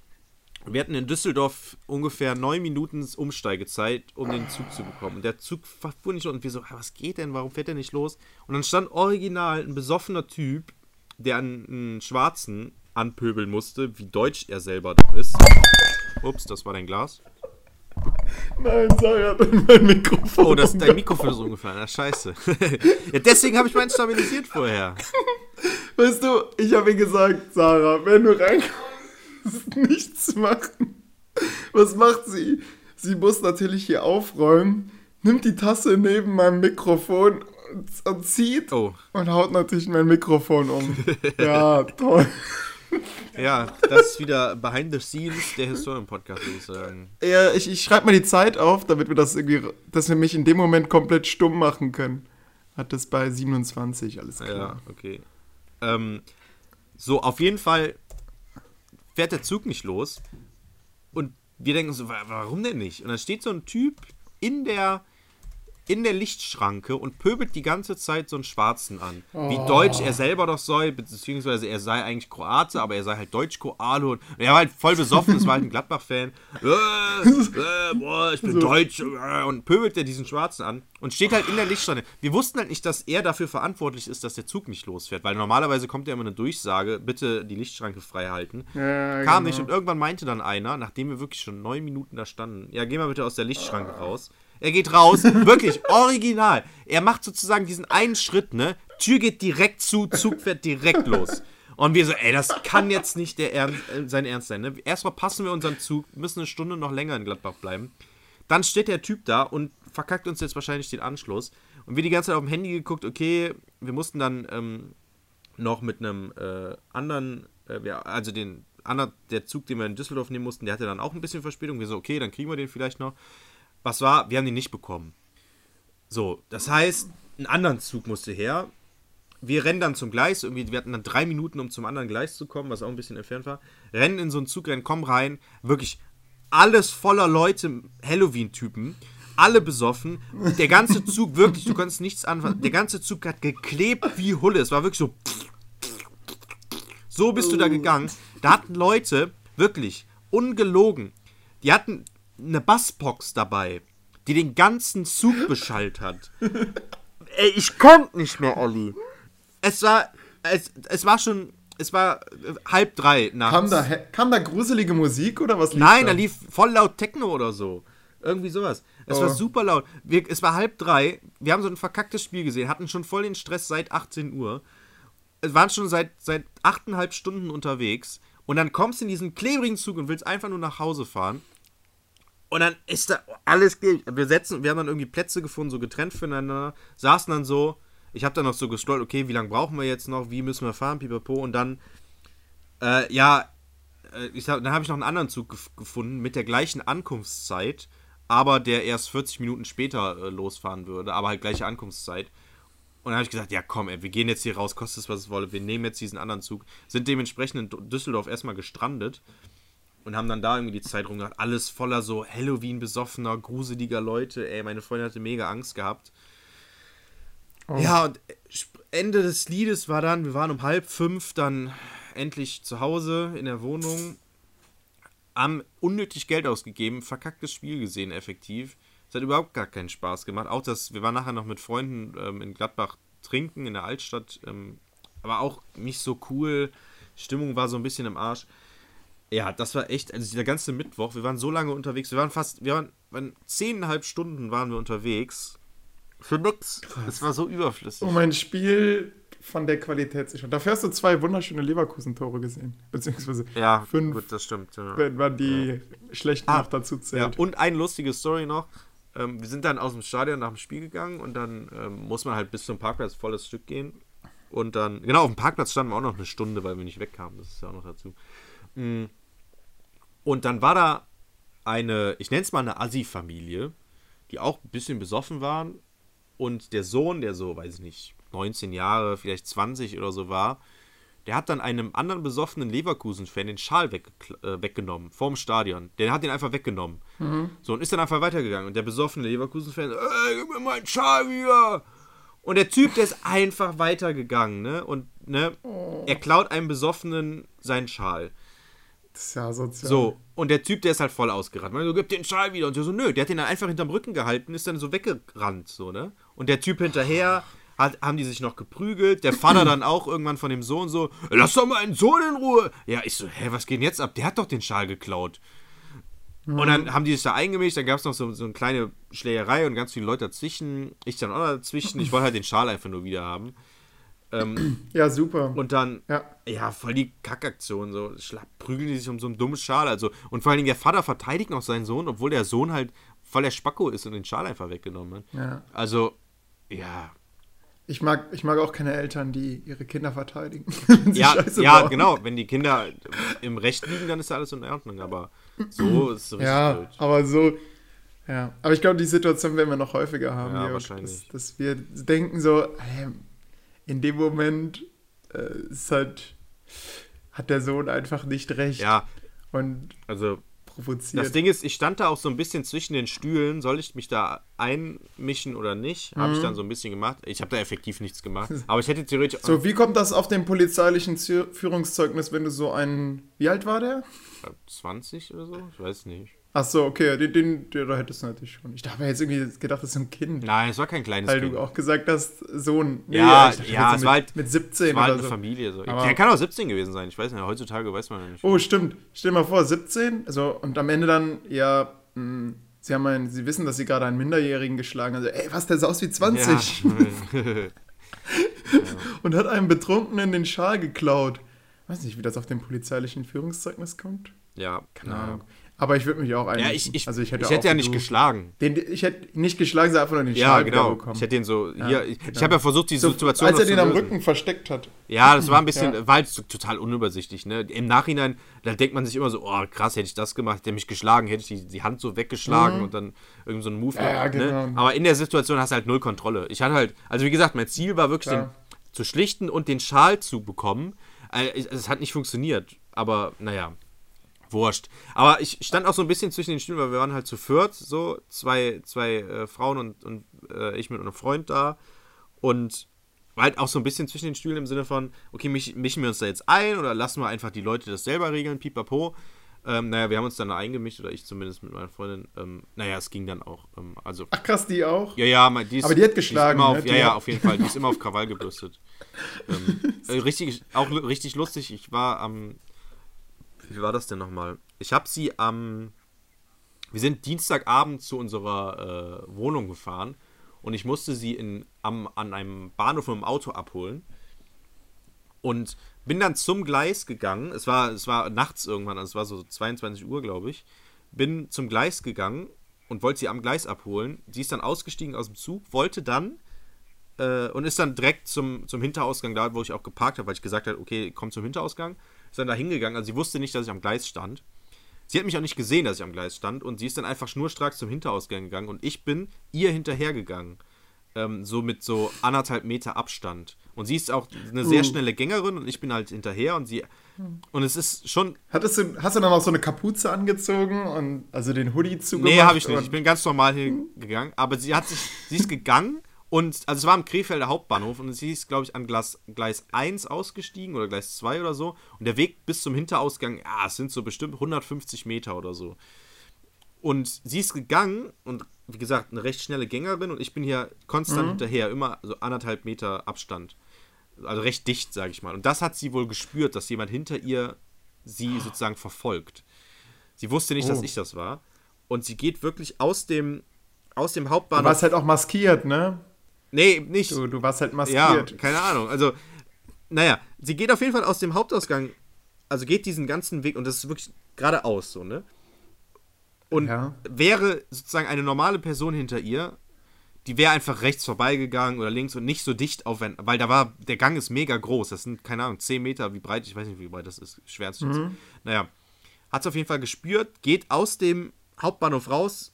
Wir hatten in Düsseldorf ungefähr neun Minuten Umsteigezeit, um den Zug zu bekommen. Und der Zug fuhr nicht los. Und wir so, "Ah, was geht denn? Warum fährt der nicht los? Und dann stand original ein besoffener Typ, der einen Schwarzen anpöbeln musste, wie deutsch er selber doch ist. Ups, das war dein Glas. Nein, Sarah hat in mein Mikrofon. Oh, das, dein Mikrofon ist umgefallen. Ah, scheiße. ja, deswegen habe ich meinen stabilisiert vorher. Weißt du, ich habe ihr gesagt, Sarah, wenn du reinkommst, nichts machen. Was macht sie? Sie muss natürlich hier aufräumen, nimmt die Tasse neben meinem Mikrofon und, und zieht Oh, und haut natürlich mein Mikrofon um. Ja, toll. ja, das ist wieder Behind the Scenes der Historien-Podcast, würde ich sagen. Ja, ich, ich schreibe mal die Zeit auf, damit wir das irgendwie, dass wir mich in dem Moment komplett stumm machen können. Hat das bei 27, alles klar. Ja, okay. Ähm, so, auf jeden Fall fährt der Zug nicht los. Und wir denken so, wa- warum denn nicht? Und dann steht so ein Typ in der, in der Lichtschranke und pöbelt die ganze Zeit so einen Schwarzen an. Wie deutsch er selber doch sei, beziehungsweise er sei eigentlich Kroate, aber er sei halt Deutsch-Kroate. Und er war halt voll besoffen, es war halt ein Gladbach-Fan. Äh, äh, boah, ich bin Deutsch. Äh, und pöbelt er diesen Schwarzen an und steht halt in der Lichtschranke. Wir wussten halt nicht, dass er dafür verantwortlich ist, dass der Zug nicht losfährt, weil normalerweise kommt ja immer eine Durchsage, bitte die Lichtschranke frei halten. Ja, Kam genau. nicht und irgendwann meinte dann einer, nachdem wir wirklich schon neun Minuten da standen, ja, geh mal bitte aus der Lichtschranke raus. Er geht raus, wirklich original. Er macht sozusagen diesen einen Schritt, ne? Tür geht direkt zu, Zug fährt direkt los. Und wir so, ey, das kann jetzt nicht der Ernst, äh, sein Ernst sein. Ne? Erstmal passen wir unseren Zug, müssen eine Stunde noch länger in Gladbach bleiben. Dann steht der Typ da und verkackt uns jetzt wahrscheinlich den Anschluss. Und wir die ganze Zeit auf dem Handy geguckt, okay, wir mussten dann ähm, noch mit einem äh, anderen, äh, also den anderen, der Zug, den wir in Düsseldorf nehmen mussten, der hatte dann auch ein bisschen Verspätung. Wir so, okay, dann kriegen wir den vielleicht noch. Was war? Wir haben den nicht bekommen. So, das heißt, einen anderen Zug musste her. Wir rennen dann zum Gleis, irgendwie, wir hatten dann drei Minuten, um zum anderen Gleis zu kommen, was auch ein bisschen entfernt war. Rennen in so einen Zug rein, kommen rein, wirklich alles voller Leute, Halloween-Typen, alle besoffen. Der ganze Zug, wirklich, du konntest nichts anfangen. Der ganze Zug hat geklebt wie Hulle. Es war wirklich so. So bist du da gegangen. Da hatten Leute, wirklich, ungelogen, die hatten eine Bassbox dabei, die den ganzen Zug beschallt hat. Ey, ich konnte nicht mehr, Olli. Es war, es, es war schon, es war äh, halb drei nachts. Kam da, kam da gruselige Musik oder was lief Nein, da lief voll laut Techno oder so. Irgendwie sowas. Es Oh. war super laut. Wir, es war halb drei. Wir haben so ein verkacktes Spiel gesehen, hatten schon voll den Stress seit 18 Uhr. Es waren schon seit, seit achteinhalb Stunden unterwegs. Und dann kommst du in diesen klebrigen Zug und willst einfach nur nach Hause fahren. Und dann ist da alles geht. Wir setzen, wir haben dann irgendwie Plätze gefunden, so getrennt voneinander, saßen dann so. Ich habe dann noch so gestrollt, okay, wie lange brauchen wir jetzt noch, wie müssen wir fahren, pipapo. Und dann, äh, ja, äh, ich dann habe ich noch einen anderen Zug gef gefunden mit der gleichen Ankunftszeit, aber der erst 40 Minuten später äh, losfahren würde, aber halt gleiche Ankunftszeit. Und dann habe ich gesagt, ja komm, ey, wir gehen jetzt hier raus, kostet es, was es wolle, wir nehmen jetzt diesen anderen Zug, sind dementsprechend in Düsseldorf erstmal gestrandet und haben dann da irgendwie die Zeit rumgehabt. Alles voller so Halloween-besoffener, gruseliger Leute. Ey, meine Freundin hatte mega Angst gehabt. Ja, und äh, Ende des Liedes war dann, wir waren um halb fünf dann endlich zu Hause in der Wohnung, haben unnötig Geld ausgegeben, verkacktes Spiel gesehen, effektiv. Es hat überhaupt gar keinen Spaß gemacht. Auch das, wir waren nachher noch mit Freunden ähm, in Gladbach trinken, in der Altstadt, ähm, aber auch nicht so cool. Stimmung war so ein bisschen im Arsch. Ja, das war echt, also der ganze Mittwoch, wir waren so lange unterwegs, wir waren fast, wir waren, waren zehneinhalb Stunden waren wir unterwegs. Für nix. Es war so überflüssig. Um ein Spiel von der Qualität sich. Und dafür hast du zwei wunderschöne Leverkusen-Tore gesehen. Beziehungsweise ja, fünf, gut, das stimmt. Ja. wenn man die schlechten Ah, noch dazu Ja, zählt. und eine lustige Story noch. Ähm, wir sind dann aus dem Stadion nach dem Spiel gegangen und dann ähm, muss man halt bis zum Parkplatz volles Stück gehen. Und dann, genau, auf dem Parkplatz standen wir auch noch eine Stunde, weil wir nicht wegkamen. Das ist ja auch noch dazu. Mm. Und dann war da eine, ich nenne es mal eine Assi-Familie, die auch ein bisschen besoffen waren. Und der Sohn, der so, weiß ich nicht, 19 Jahre, vielleicht 20 oder so war, der hat dann einem anderen besoffenen Leverkusen-Fan den Schal weg, äh, weggenommen, vorm Stadion. Der hat den einfach weggenommen. So, und ist dann einfach weitergegangen. Und der besoffene Leverkusen-Fan, ey, gib mir meinen Schal wieder! Und der Typ, der ist einfach weitergegangen, ne? Und, ne? Er klaut einem Besoffenen seinen Schal. Das ist ja sozial. So, und der Typ, der ist halt voll ausgerannt. Man so, gib den Schal wieder. Und so, nö, der hat den dann einfach hinterm Rücken gehalten, ist dann so weggerannt, so, ne? Und der Typ hinterher, hat, haben die sich noch geprügelt. Der Vater dann auch irgendwann von dem Sohn so, lass doch meinen Sohn in Ruhe. Ja, ich so, hä, was geht denn jetzt ab? Der hat doch den Schal geklaut. Und dann haben die sich da eingemischt, dann gab es noch so, so eine kleine Schlägerei und ganz viele Leute dazwischen. Ich dann auch dazwischen. Ich wollte halt den Schal einfach nur wieder haben. Ähm, Ja, super. und dann, ja. ja, voll die Kackaktion, so schlag, prügeln die sich um so einen dummen Schal. Also, und vor allen Dingen der Vater verteidigt noch seinen Sohn, obwohl der Sohn halt voll der Spacko ist und den Schal einfach weggenommen hat. ja. Also, ja. Ich mag, ich mag auch keine Eltern, die ihre Kinder verteidigen. Ja, ja bauen. genau. Wenn die Kinder im Recht liegen, dann ist ja alles in Ordnung. Aber so ist es richtig Ja, blöd. aber so. Ja, aber ich glaube, die Situation werden wir noch häufiger haben. Ja, wahrscheinlich. Dass, dass wir denken so, hey, in dem Moment äh, ist halt, hat der Sohn einfach nicht recht Ja, und also provoziert. Das Ding ist, ich stand da auch so ein bisschen zwischen den Stühlen. Soll ich mich da einmischen oder nicht? Habe Mhm. ich dann so ein bisschen gemacht. Ich habe da effektiv nichts gemacht. Aber ich hätte theoretisch. so, wie kommt das auf dem polizeilichen Führungszeugnis, wenn du so ein. Wie alt war der? 20 oder so? Ich weiß nicht. Ach so, okay, den, den, den da hättest du natürlich schon. Ich habe jetzt irgendwie gedacht, das ist ein Kind. Nein, es war kein kleines weil Kind. du auch gesagt hast, Sohn. Nee, Ja, ich dachte ja, es mit, war halt- mit 17 Es war halt oder eine so. Familie. So. Aber- Der kann auch 17 gewesen sein. Ich weiß nicht. Heutzutage weiß man ja nicht. Oh, stimmt. Stell dir mal vor, 17, also, und am Ende dann, ja, mh, sie haben einen, sie wissen, dass sie gerade einen Minderjährigen geschlagen haben. Also, ey, was, der sah aus wie 20 Ja. und hat einem Betrunkenen den Schal geklaut. Weiß nicht, wie das auf dem polizeilichen Führungszeugnis kommt. ja, Keine ja. Aber ich würde mich auch Ja, einmischen. ich, ich, also ich hätte, ich hätte auch ja nicht geschlagen. Den, ich hätte nicht geschlagen, sie einfach nur den Ja, wieder genau. bekommen. Ich hätte den so. Ja, hier, ich ich genau. habe ja versucht, die so, Situation als er den am. Rücken versteckt hat. Ja, das war ein bisschen, Ja. war halt total unübersichtlich. Ne? Im Nachhinein, da denkt man sich immer so, oh krass, hätte ich das gemacht, hätte mich geschlagen, hätte ich die, die Hand so weggeschlagen und dann irgend so einen Move. Mhm. Ja, gemacht, genau. ne? Aber in der Situation hast du halt null Kontrolle. Ich hatte halt, also wie gesagt, mein Ziel war wirklich, den zu schlichten und den Schal zu bekommen. Äh, ich- Es hat nicht funktioniert, aber naja. Wurscht. Aber ich stand auch so ein bisschen zwischen den Stühlen, weil wir waren halt zu viert, so zwei, zwei äh, Frauen und, und äh, ich mit einem Freund da. Und war halt auch so ein bisschen zwischen den Stühlen im Sinne von, okay, mich, mischen wir uns da jetzt ein oder lassen wir einfach die Leute das selber regeln, pipapo. Ähm, naja, wir haben uns dann eingemischt, oder ich zumindest mit meiner Freundin. Ähm, naja, es ging dann auch. Ähm, also, Ach krass, die auch? ja, ja, die ist, Aber die hat geschlagen, ist immer auf, ne? Die ja, ja, hat- auf jeden Fall. Die ist immer auf Krawall gebürstet. ähm, äh, richtig, auch richtig lustig. Ich war am. Wie war das denn nochmal? Ich habe sie am. wir sind Dienstagabend zu unserer äh, Wohnung gefahren und ich musste sie in, am, an einem Bahnhof mit dem Auto abholen. Und bin dann zum Gleis gegangen. Es war, es war nachts irgendwann, also es war so 22 Uhr, glaube ich. Bin zum Gleis gegangen und wollte sie am Gleis abholen. Sie ist dann ausgestiegen aus dem Zug, wollte dann äh, und ist dann direkt zum, zum Hinterausgang da, wo ich auch geparkt habe, weil ich gesagt habe, okay, komm zum Hinterausgang. Ist dann da hingegangen. Also sie wusste nicht, dass ich am Gleis stand. Sie hat mich auch nicht gesehen, dass ich am Gleis stand und sie ist dann einfach schnurstracks zum Hinterausgang gegangen und ich bin ihr hinterhergegangen. Ähm, so mit so anderthalb Meter Abstand. Und sie ist auch eine sehr Uh. schnelle Gängerin und ich bin halt hinterher und sie. Und es ist schon. Hattest du, hast du dann auch so eine Kapuze angezogen und also den Hoodie zugemacht? Nee, habe ich nicht. Ich bin ganz normal hingegangen. Aber sie hat sich. Sie ist gegangen Und also es war am Krefelder Hauptbahnhof und sie ist, glaube ich, an Gleis, Gleis 1 ausgestiegen oder Gleis 2 oder so. Und der Weg bis zum Hinterausgang, ja, es sind so bestimmt 150 Meter oder so. Und sie ist gegangen und wie gesagt, eine recht schnelle Gängerin und ich bin hier konstant Mhm. hinterher, immer so anderthalb Meter Abstand. Also recht dicht, sage ich mal. Und das hat sie wohl gespürt, dass jemand hinter ihr sie sozusagen verfolgt. Sie wusste nicht, dass Oh. ich das war. Und sie geht wirklich aus dem, aus dem Du Hauptbahnhof. warst halt auch maskiert, ne? Nee, nicht. Du, du warst halt Ja, maskiert. keine Ahnung. Also, naja, sie geht auf jeden Fall aus dem Hauptausgang, also geht diesen ganzen Weg und das ist wirklich geradeaus so, ne? Und Ja. wäre sozusagen eine normale Person hinter ihr, die wäre einfach rechts vorbeigegangen oder links und nicht so dicht auf, weil da war, der Gang ist mega groß, das sind, keine Ahnung, 10 Meter, wie breit, ich weiß nicht, wie breit das ist, schwer zu schätzen. Naja, hat es auf jeden Fall gespürt, geht aus dem Hauptbahnhof raus,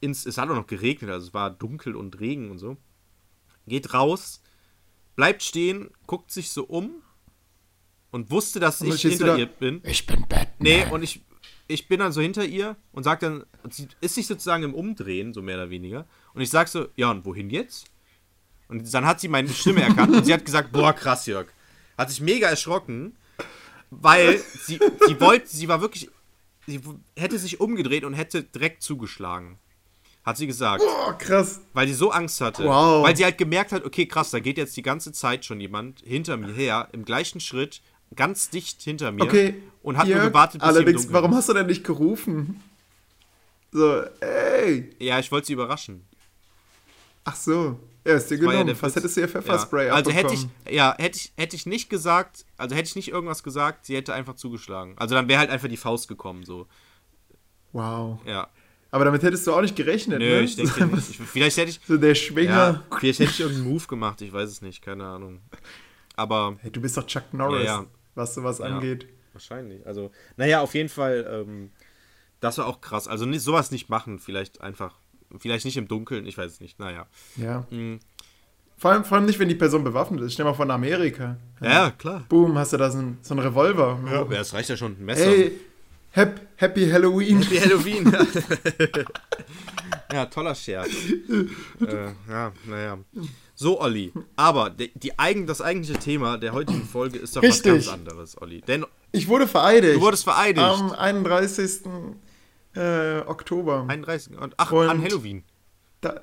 ins, es hat auch noch geregnet, also es war dunkel und Regen und so, geht raus, bleibt stehen, guckt sich so um und wusste, dass Und ich hinter ihr bin. Ich bin Batman. Nee, und ich, ich bin dann so hinter ihr und sag dann, sie ist sich sozusagen im Umdrehen, so mehr oder weniger. Und ich sag so, ja, und wohin jetzt? Und dann hat sie meine Stimme erkannt und sie hat gesagt, boah, krass, Jörg. Hat sich mega erschrocken, weil sie, sie wollte, sie war wirklich, sie hätte sich umgedreht und hätte direkt zugeschlagen. Hat sie gesagt. Oh, krass. Weil sie so Angst hatte. Wow. Weil sie halt gemerkt hat, okay, krass, da geht jetzt die ganze Zeit schon jemand hinter mir her, im gleichen Schritt, ganz dicht hinter mir. Okay. Und hat Jörg, nur gewartet, bis Allerdings, warum hast du denn nicht gerufen? So, ey. Ja, ich wollte sie überraschen. Ach so. Ja, ist dir ja genommen. der Fast hättest du ja Pfefferspray ja. Also hätte ich, ja, hätte ich, hätte ich nicht gesagt, also hätte ich nicht irgendwas gesagt, sie hätte einfach zugeschlagen. Also dann wäre halt einfach die Faust gekommen, so. Wow. Ja. Aber damit hättest du auch nicht gerechnet, Nö, ne? ich denke nicht. Ich, vielleicht hätte ich, So der Schwinger. ja, vielleicht hätte ich irgendeinen Move gemacht, ich weiß es nicht, keine Ahnung. Aber Hey, du bist doch Chuck Norris, Ja, ja. was sowas angeht. wahrscheinlich. Also, naja, auf jeden Fall, ähm, das war auch krass. Also nicht, sowas nicht machen, vielleicht einfach, vielleicht nicht im Dunkeln, ich weiß es nicht, naja. Ja. Mhm. Vor, allem, vor allem nicht, wenn die Person bewaffnet ist. Stell mal vor, in Amerika. Ja, klar. Boom, hast du da so einen, so einen Revolver. Ja, das reicht ja schon, ein Messer. Hey, hap, Happy Halloween. Happy Halloween. ja, toller Scherz. äh, ja, naja. So, Olli. Aber die, die eigen, das eigentliche Thema der heutigen Folge ist doch was Richtig. ganz anderes, Olli. Denn Ich wurde vereidigt. du wurdest vereidigt. Am 31. Äh, Oktober. 31. Und, ach, Und- an Halloween. Da,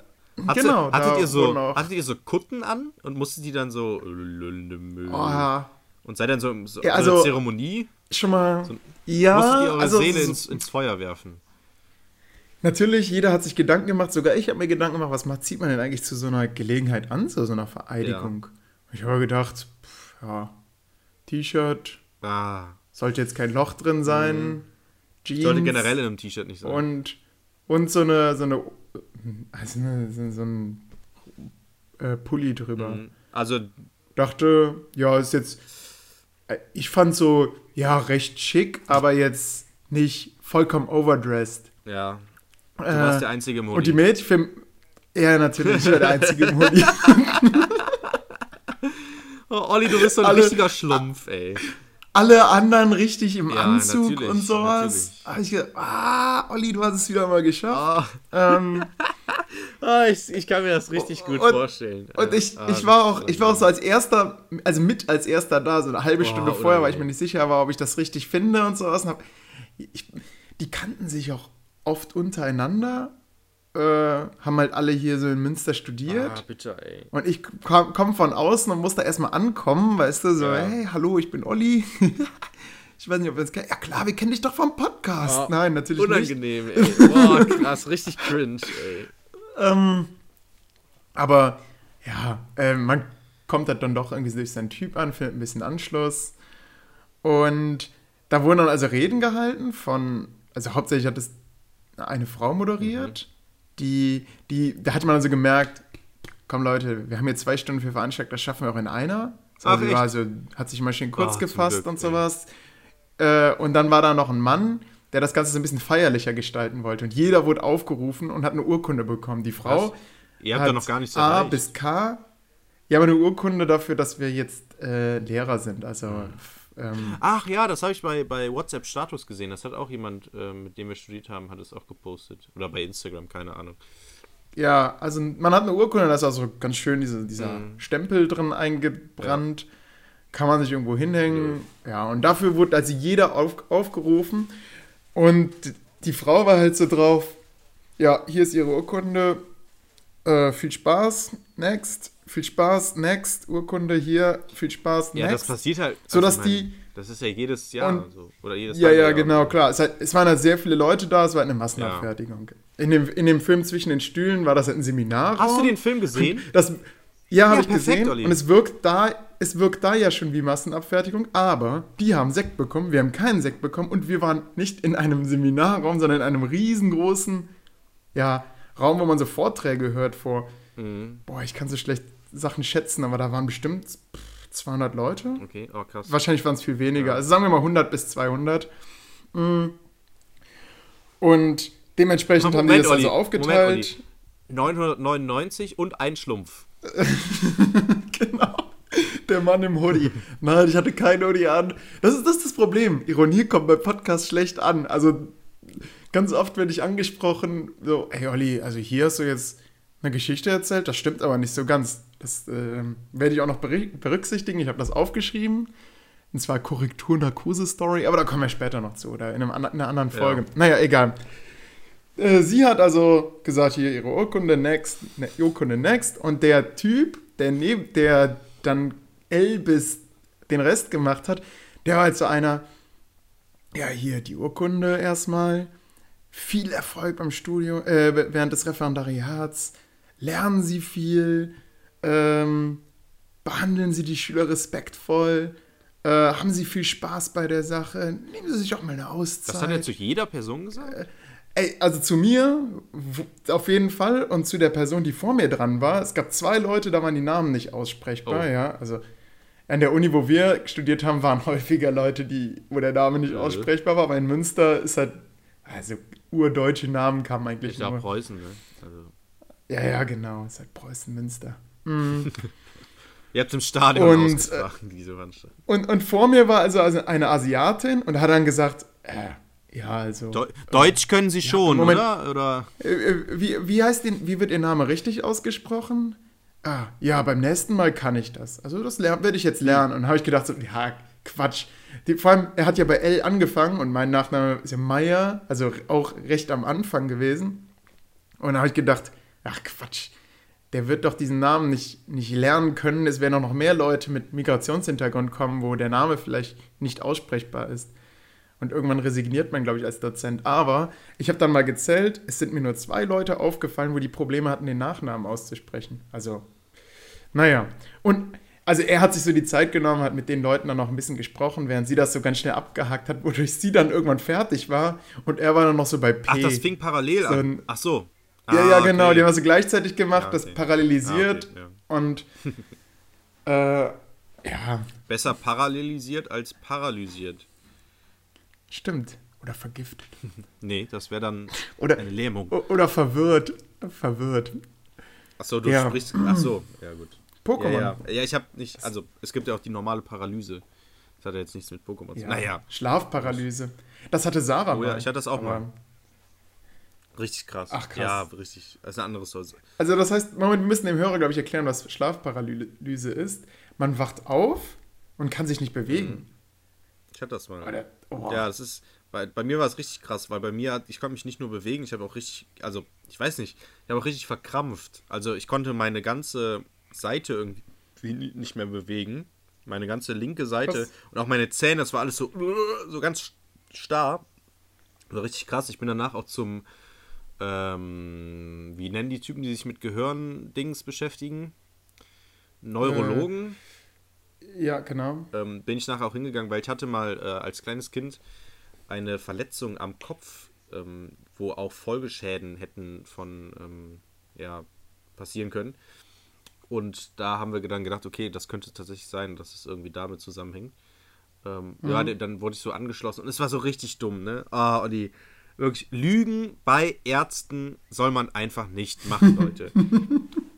Hattet, genau, hattet, ihr so, hattet ihr so Kutten an und musstet die dann so. Oh, ja. Und seid dann so, so Ja, also, also- Zeremonie? Schon mal. musstet ja, ihr eure also Seele so- ins, ins Feuer werfen? natürlich, jeder hat sich Gedanken gemacht. Sogar ich habe mir Gedanken gemacht, was macht, zieht man denn eigentlich zu so einer Gelegenheit an, zu so einer Vereidigung? Ich habe gedacht, pff, ja, T-Shirt, Ah. sollte jetzt kein Loch drin sein, Jeans. Sollte generell in einem T-Shirt nicht sein. Und, und so eine, so eine, also eine, so, so ein äh, Pulli drüber. Mhm. Also, Dachte, ja, ist jetzt, ich fand so, ja, recht schick, aber jetzt nicht vollkommen overdressed. ja. Du warst Äh, der einzige im und die. Mädchen, für, ja, natürlich, ich war der einzige im Hoodie. Oh, Olli, du bist so ein Alle- richtiger Schlumpf, ey. Alle anderen richtig im Ja, Anzug und sowas. natürlich. Hab ich gedacht, ah, Olli, du hast es wieder mal geschafft. Ah, Ähm, ah, ich, ich kann mir das richtig gut Und- vorstellen. Und ich, Ah, ich war auch, ich war auch so als erster, also mit als erster da, so eine halbe Boah, Stunde vorher, weil ich mir nicht sicher war, ob ich das richtig finde und sowas. Und hab, ich, die kannten sich auch oft untereinander, äh, haben halt alle hier so in Münster Ah, studiert. bitte, ey. Und ich komme komm von außen und muss da erstmal ankommen, weißt du, so, Ja. hey, hallo, ich bin Olli. ich weiß nicht, ob wir uns kennen. Ja klar, wir kennen dich doch vom Podcast. Ah, Nein, natürlich nicht. Unangenehm, ey. Boah, krass, richtig cringe, ey. Ähm, aber ja, äh, man kommt halt dann doch irgendwie durch seinen Typ an, findet ein bisschen Anschluss. Und da wurden dann also Reden gehalten von, also hauptsächlich hat es eine Frau moderiert, die, die, da hatte man also gemerkt, komm Leute, wir haben hier zwei Stunden für veranstaltet, das schaffen wir auch in einer. So, Ach, also, war also, hat sich mal schön kurz zum gefasst Glück, und sowas. Äh, und dann war da noch ein Mann, der das Ganze so ein bisschen feierlicher gestalten wollte. Und jeder wurde aufgerufen und hat eine Urkunde bekommen. Die Frau Was? Ihr habt hat da noch gar nichts A erreicht. bis K. Ja, aber eine Urkunde dafür, dass wir jetzt äh, Lehrer sind. Also, f- ähm, Ach ja, das habe ich bei, bei WhatsApp Status gesehen. Das hat auch jemand, äh, mit dem wir studiert haben, hat es auch gepostet. Oder bei Instagram, keine Ahnung. ja, also man hat eine Urkunde, da ist also ganz schön diese, dieser Stempel drin eingebrannt. Kann man sich irgendwo hinhängen. Ja, und dafür wurde also jeder auf, aufgerufen. Und die Frau war halt so drauf, ja, hier ist ihre Urkunde, äh, viel Spaß, next, viel Spaß, next, Urkunde hier, viel Spaß, next. Ja, das passiert halt. So, dass ich mein, die- Das ist ja jedes Jahr Und- so. Oder jedes Ja, halbe ja, Jahr. genau, klar. Es, hat, es waren halt sehr viele Leute da, es war eine Massenabfertigung. In, dem, in dem Film Zwischen den Stühlen war das halt ein Seminar. Hast du den Film gesehen? Das, ja, habe ich gesehen. Olli. Und es wirkt, da, es wirkt da ja schon wie Massenabfertigung, aber die haben Sekt bekommen, wir haben keinen Sekt bekommen und wir waren nicht in einem Seminarraum, sondern in einem riesengroßen ja, Raum, wo man so Vorträge hört vor. Mhm. Boah, ich kann so schlecht Sachen schätzen, aber da waren bestimmt pff, 200 Leute. Okay, oh krass. Wahrscheinlich waren es viel weniger. Also sagen wir mal 100 bis 200. Mm. Und dementsprechend haben die das also aufgeteilt. Moment, Olli. 999 und ein Schlumpf. genau. Der Mann im Hoodie. Nein, ich hatte kein Hoodie an. Das ist, das ist das Problem. Ironie kommt bei Podcasts schlecht an. Also ganz oft werde ich angesprochen, so, hey Olli, also hier hast du jetzt eine Geschichte erzählt, das stimmt aber nicht so ganz. Das ähm, werde ich auch noch berücksichtigen. Ich habe das aufgeschrieben. Und zwar Korrektur-Narkose-Story, aber da kommen wir später noch zu, oder in, einem, in einer anderen Folge. Ja. Naja, egal. Äh, sie hat also gesagt, hier ihre Urkunde next, ne, Urkunde next. Und der Typ, der, neben, der dann L bis den Rest gemacht hat, der war halt so einer, ja, hier die Urkunde erstmal. Viel Erfolg beim Studium, äh, während des Referendariats. Lernen Sie viel. Ähm, behandeln Sie die Schüler respektvoll. Äh, haben Sie viel Spaß bei der Sache. Nehmen Sie sich auch mal eine Auszeit. Das hat er zu jeder Person gesagt? Ey, also zu mir auf jeden Fall und zu der Person, die vor mir dran war. Es gab zwei Leute, da waren die Namen nicht aussprechbar, Oh. ja. Also an der Uni, wo wir studiert haben, waren häufiger Leute, die, wo der Name nicht Ja. aussprechbar war. Aber in Münster ist halt, also urdeutsche Namen kamen eigentlich Ist ja auch nur. Preußen, ne? Also, Ja, ja, genau. Ist halt Preußen, Münster. ihr habt im Stadion Und, ausgetragen, diese Veranstaltung. Und, und vor mir war also, also eine Asiatin und hat dann gesagt, äh, ja, also. Deu Deutsch können sie schon, Moment. oder? oder? Äh, äh, Wie, wie heißt den, wie wird Ihr Name richtig ausgesprochen? Ah, ja, beim nächsten Mal kann ich das. Also das werde ich jetzt lernen. Und habe ich gedacht, so, ja, Quatsch. Die, vor allem, er hat ja bei L angefangen und mein Nachname ist ja Meier, also auch recht am Anfang gewesen. Und da habe ich gedacht, ach Quatsch, der wird doch diesen Namen nicht, nicht lernen können. Es werden auch noch mehr Leute mit Migrationshintergrund kommen, wo der Name vielleicht nicht aussprechbar ist. Und irgendwann resigniert man, glaube ich, als Dozent. Aber ich habe dann mal gezählt, es sind mir nur zwei Leute aufgefallen, wo die Probleme hatten, den Nachnamen auszusprechen. Also, naja. Und also er hat sich so die Zeit genommen, hat mit den Leuten dann noch ein bisschen gesprochen, während sie das so ganz schnell abgehakt hat, wodurch sie dann irgendwann fertig war. Und er war dann noch so bei P. Ach, das fing parallel So an. Ach so. Ja, Ah, ja, genau, okay. die haben das so gleichzeitig gemacht, Ja, das okay. parallelisiert Ah, okay, und äh, ja, Besser parallelisiert als paralysiert. stimmt. Oder vergiftet. Nee, das wäre dann Oder, eine Lähmung. oder verwirrt. Verwirrt. Ach so, du Ja. sprichst. Ach so, ja gut. Pokémon. Ja, ja. ja ich habe nicht. Also, es gibt ja auch die normale Paralyse. Das hat ja jetzt nichts mit Pokémon zu Ja, tun. Naja, Schlafparalyse. Das hatte Sarah Oh ja, mal. ich hatte das auch mal. Richtig krass. Ach, krass. Ja, richtig. Das ist eine andere Story. Also das heißt, Moment, wir müssen dem Hörer, glaube ich, erklären, was Schlafparalyse ist. Man wacht auf und kann sich nicht bewegen. Ich hatte das mal. Oder, oh, Ja, das ist. Bei, bei mir war es richtig krass, weil bei mir, ich konnte mich nicht nur bewegen, ich habe auch richtig, also ich weiß nicht, ich habe auch richtig verkrampft. Also ich konnte meine ganze Seite irgendwie ni- nicht mehr bewegen. Meine ganze linke Seite Was? und auch meine Zähne, das war alles so, so ganz starr. War richtig krass. Ich bin danach auch zum, ähm, wie nennen die Typen, die sich mit Gehirn-Dings beschäftigen? Neurologen ja, genau. ähm, bin ich nachher auch hingegangen, weil ich hatte mal äh, als kleines Kind eine Verletzung am Kopf, ähm, wo auch Folgeschäden hätten von ähm, ja, passieren können. Und da haben wir dann gedacht, okay, das könnte tatsächlich sein, dass es irgendwie damit zusammenhängt. Ähm, Ja, dann wurde ich so angeschlossen und es war so richtig dumm, ne? Ah, Olli, wirklich, Lügen bei Ärzten soll man einfach nicht machen, Leute.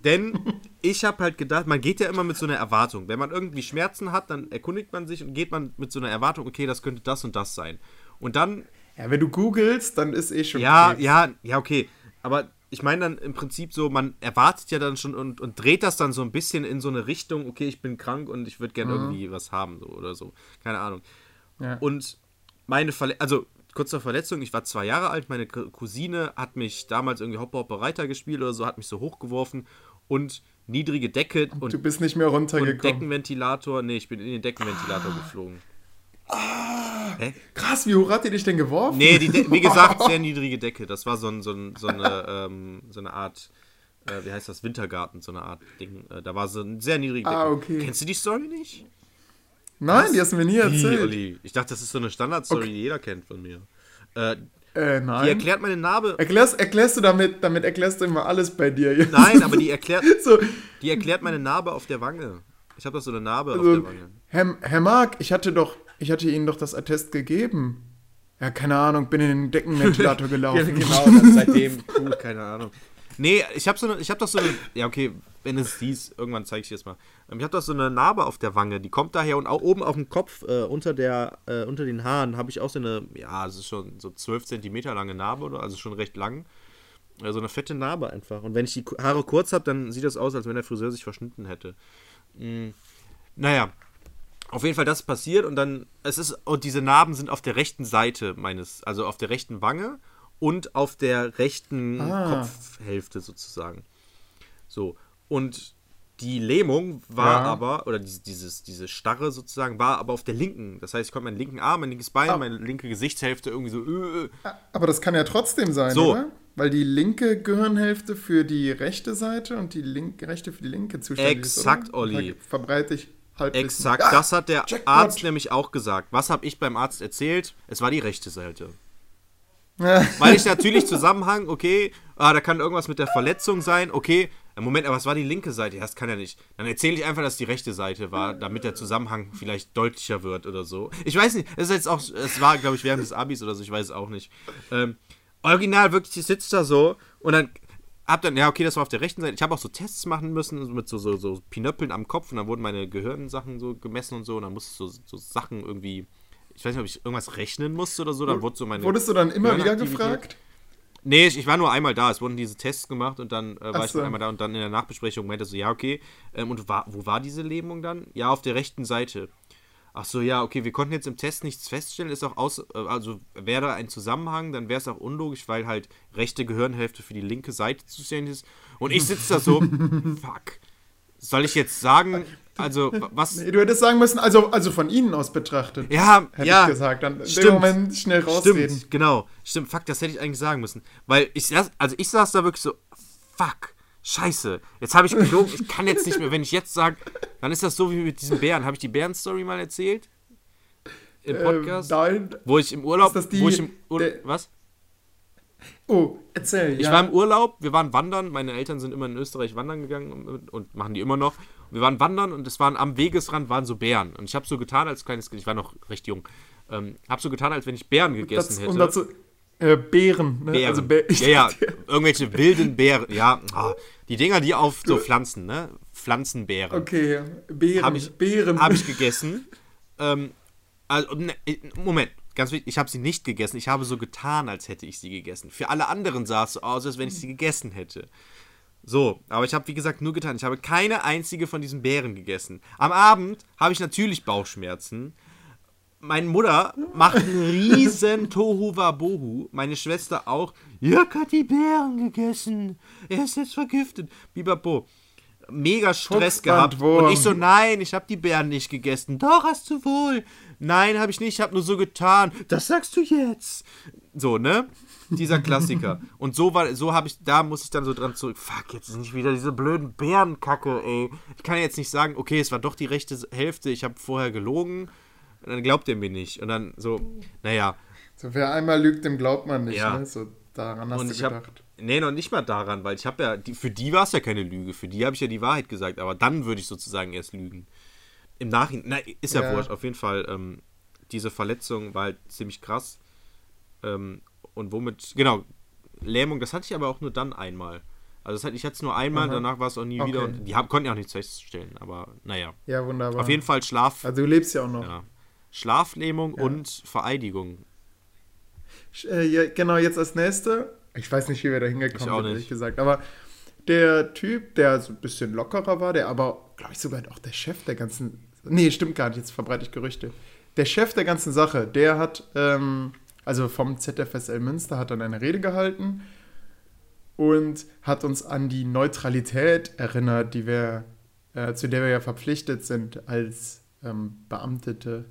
Denn ich habe halt gedacht, man geht ja immer mit so einer Erwartung. Wenn man irgendwie Schmerzen hat, dann erkundigt man sich und geht man mit so einer Erwartung, okay, das könnte das und das sein. Und dann, Ja, wenn du googelst, dann ist eh schon ja, Krebs. ja, ja, okay. Aber ich meine dann im Prinzip so, man erwartet ja dann schon und, und dreht das dann so ein bisschen in so eine Richtung, okay, ich bin krank und ich würde gerne Mhm. irgendwie was haben, so oder so. Keine Ahnung. Ja. Und meine Verletzung, also kurz zur Verletzung, ich war zwei Jahre alt, meine Cousine hat mich damals irgendwie Hopper Hopper Reiter gespielt oder so, hat mich so hochgeworfen und niedrige Decke und, Du bist nicht mehr und runtergekommen. Deckenventilator, nee, ich bin in den Deckenventilator geflogen. Hä? Krass, wie hoch hat die dich denn geworfen? Nee, wie gesagt, sehr niedrige Decke. Das war so, ein, so, ein, so, eine, ähm, so eine Art, äh, wie heißt das, Wintergarten, so eine Art Ding. Äh, da war so eine sehr niedrige Decke. Ah, okay. Kennst du die Story nicht? Nein, die hast du mir nie erzählt. Olli? Ich dachte, das ist so eine Standardstory, die jeder kennt von mir. Äh, Äh, die nein. erklärt meine Narbe. Erklärst, erklärst du damit, damit erklärst du immer alles bei dir. Nein, aber die erklärt, So, die erklärt meine Narbe auf der Wange. Ich habe doch so eine Narbe auf also, der Wange. Herr, Herr Mark, ich hatte doch, ich hatte Ihnen doch das Attest gegeben. Ja, keine Ahnung, bin in den Deckenventilator gelaufen. genau, das seitdem cool, keine Ahnung. Nee, ich habe so eine, ich habe doch so eine, ja okay, wenn es hieß, irgendwann zeige ich das mal. Ähm, Ich habe doch so eine Narbe auf der Wange, die kommt daher und auch oben auf dem Kopf, äh, unter der, äh, unter den Haaren, habe ich auch so eine, ja, es ist schon so 12 Zentimeter lange Narbe oder, also schon recht lang. So eine fette Narbe einfach. Und wenn ich die Haare kurz habe, dann sieht das aus, als wenn der Friseur sich verschnitten hätte. Mm, naja, auf jeden Fall das passiert und dann, es ist, und diese Narben sind auf der rechten Seite meines, also auf der rechten Wange und auf der rechten Ah. Kopfhälfte sozusagen. So, und die Lähmung war Ja. aber, oder dieses, dieses, diese Starre sozusagen, war aber auf der linken. Das heißt, ich konnte meinen linken Arm, mein linkes Bein, Ah. meine linke Gesichtshälfte irgendwie so, äh, äh. Aber das kann ja trotzdem sein, So. oder? Weil die linke Gehirnhälfte für die rechte Seite und die linke, rechte für die linke zuständig Exakt, ist. oder? Olli. Da verbreite ich Halbwissen. Exakt, Ah, das hat der Jackpot. Arzt nämlich auch gesagt. Was habe ich beim Arzt erzählt? Es war die rechte Seite. Weil ich natürlich Zusammenhang, okay, ah, da kann irgendwas mit der Verletzung sein, okay. äh, Moment, aber es war die linke Seite, das kann ja nicht. Dann erzähle ich einfach, dass die rechte Seite war, damit der Zusammenhang vielleicht deutlicher wird oder so. Ich weiß nicht, es ist jetzt auch, es war, glaube ich, während des Abis oder so, ich weiß es auch nicht. Ähm, original, wirklich, ich sitze da so und dann hab dann, ja, okay, das war auf der rechten Seite. Ich habe auch so Tests machen müssen, mit so, so, so Pinöppeln am Kopf und dann wurden meine Gehirnsachen so gemessen und so und dann musste ich so, so Sachen irgendwie, ich weiß nicht, ob ich irgendwas rechnen musste oder so, dann wurde so meine. Wurdest du dann immer wieder gefragt? Nee, ich, ich war nur einmal da. Es wurden diese Tests gemacht und dann äh, war Ach ich so. nur einmal da und dann in der Nachbesprechung meinte so, ja, okay. Ähm, und war, wo war diese Lähmung dann? Ja, auf der rechten Seite. Ach so, ja, okay, wir konnten jetzt im Test nichts feststellen, ist auch aus, äh, also wäre da ein Zusammenhang, dann wäre es auch unlogisch, weil halt rechte Gehirnhälfte für die linke Seite zuständig ist. Und ich sitze da so, fuck. Soll ich jetzt sagen, also wa- was? Nee, du hättest sagen müssen, also, also von Ihnen aus betrachtet. Ja, Hätte ja. ich gesagt. Dann stimmt. dem Moment schnell rausreden. Stimmt, genau. Stimmt, fuck, das hätte ich eigentlich sagen müssen. Weil ich saß, also ich saß da wirklich so, fuck, scheiße, jetzt habe ich gelogen, ich kann jetzt nicht mehr, wenn ich jetzt sage, dann ist das so wie mit diesem Bären. Habe ich die Bären-Story mal erzählt? Im Podcast? Ähm, nein. wo ich im Urlaub, ist das die- wo ich im Urlaub, der- was? Oh, erzähl. Ich ja. war im Urlaub, wir waren wandern, meine Eltern sind immer in Österreich wandern gegangen und, und machen die immer noch. Wir waren wandern und es waren am Wegesrand waren so Bären. Und ich habe so getan als kleines Kind, ich war noch recht jung, ähm, habe so getan, als wenn ich Bären gegessen das, hätte. Und dazu, äh, Beeren. Ne? Bären. Also Bä ja, ja, irgendwelche wilden Bären. Ja, ah, die Dinger, die auf so Pflanzen, ne? Pflanzenbeeren. Okay, Beeren. Habe ich, Beeren. hab ich gegessen. ähm, also, ne, Moment, ganz wichtig, ich habe sie nicht gegessen. Ich habe so getan, als hätte ich sie gegessen. Für alle anderen sah es so aus, als wenn ich sie gegessen hätte. So, aber ich habe, wie gesagt, nur getan. Ich habe keine einzige von diesen Beeren gegessen. Am Abend habe ich natürlich Bauchschmerzen. Meine Mutter macht einen riesen Tohuwabohu. Meine Schwester auch. Jörg hat die Beeren gegessen. Er ist jetzt vergiftet. Bibapo. Mega Stress gehabt. Und ich so, nein, ich habe die Beeren nicht gegessen. Doch, hast du wohl. Nein, habe ich nicht. Ich habe nur so getan. Das sagst du jetzt. So, ne? Dieser Klassiker. Und so war, so habe ich, da muss ich dann so dran zurück. Fuck, jetzt ist nicht wieder diese blöden Bärenkacke, ey. Ich kann jetzt nicht sagen, okay, es war doch die rechte Hälfte. Ich habe vorher gelogen. Und dann glaubt ihr mir nicht. Und dann so, naja. So, wer einmal lügt, dem glaubt man nicht. Ja. Ne? So, daran hast Und du ich gedacht. nee, noch nicht mal daran, weil ich habe ja, die, für die war es ja keine Lüge. Für die habe ich ja die Wahrheit gesagt. Aber dann würde ich sozusagen erst lügen. Im Nachhinein, na, ist ja, Ja. wurscht. Auf jeden Fall, ähm, diese Verletzung war halt ziemlich krass. Ähm, und womit, genau, Lähmung, das hatte ich aber auch nur dann einmal. Also das hatte, ich hatte es nur einmal, Aha. danach war es auch nie Okay. wieder. Und die haben, konnten ja auch nichts feststellen, aber naja. Ja, wunderbar. Auf jeden Fall Schlaf, Also du lebst ja auch noch. ja. Schlaflähmung Ja. und Vereidigung. Äh, ja, genau, jetzt als nächste. Ich weiß nicht, wie wir da hingekommen sind, ehrlich gesagt. Aber der Typ, der so ein bisschen lockerer war, der aber, glaube ich, sogar auch der Chef der ganzen. Nee, stimmt gar nicht, jetzt verbreite ich Gerüchte. Der Chef der ganzen Sache, der hat, ähm, also vom ZFSL Münster, hat dann eine Rede gehalten und hat uns an die Neutralität erinnert, die wir, äh, zu der wir ja verpflichtet sind als ähm, Beamtete.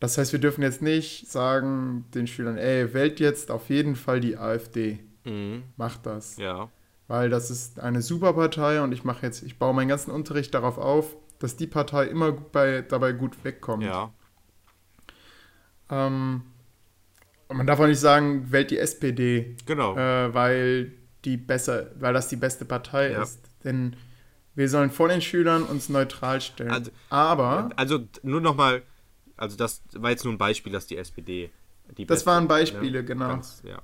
Das heißt, wir dürfen jetzt nicht sagen den Schülern, ey, wählt jetzt auf jeden Fall die AfD. Mhm. Macht das. Ja. Weil das ist eine super Partei und ich mache jetzt, ich baue meinen ganzen Unterricht darauf auf, dass die Partei immer bei, dabei gut wegkommt. Ja. Ähm, und man darf auch nicht sagen, wählt die SPD, Genau. äh, weil die besser, weil das die beste Partei Ja. ist. Denn wir sollen vor den Schülern uns neutral stellen. Also- Aber Also nur nochmal, also das war jetzt nur ein Beispiel, dass die SPD die Das beste- waren Beispiele, ne? genau. Ganz, ja.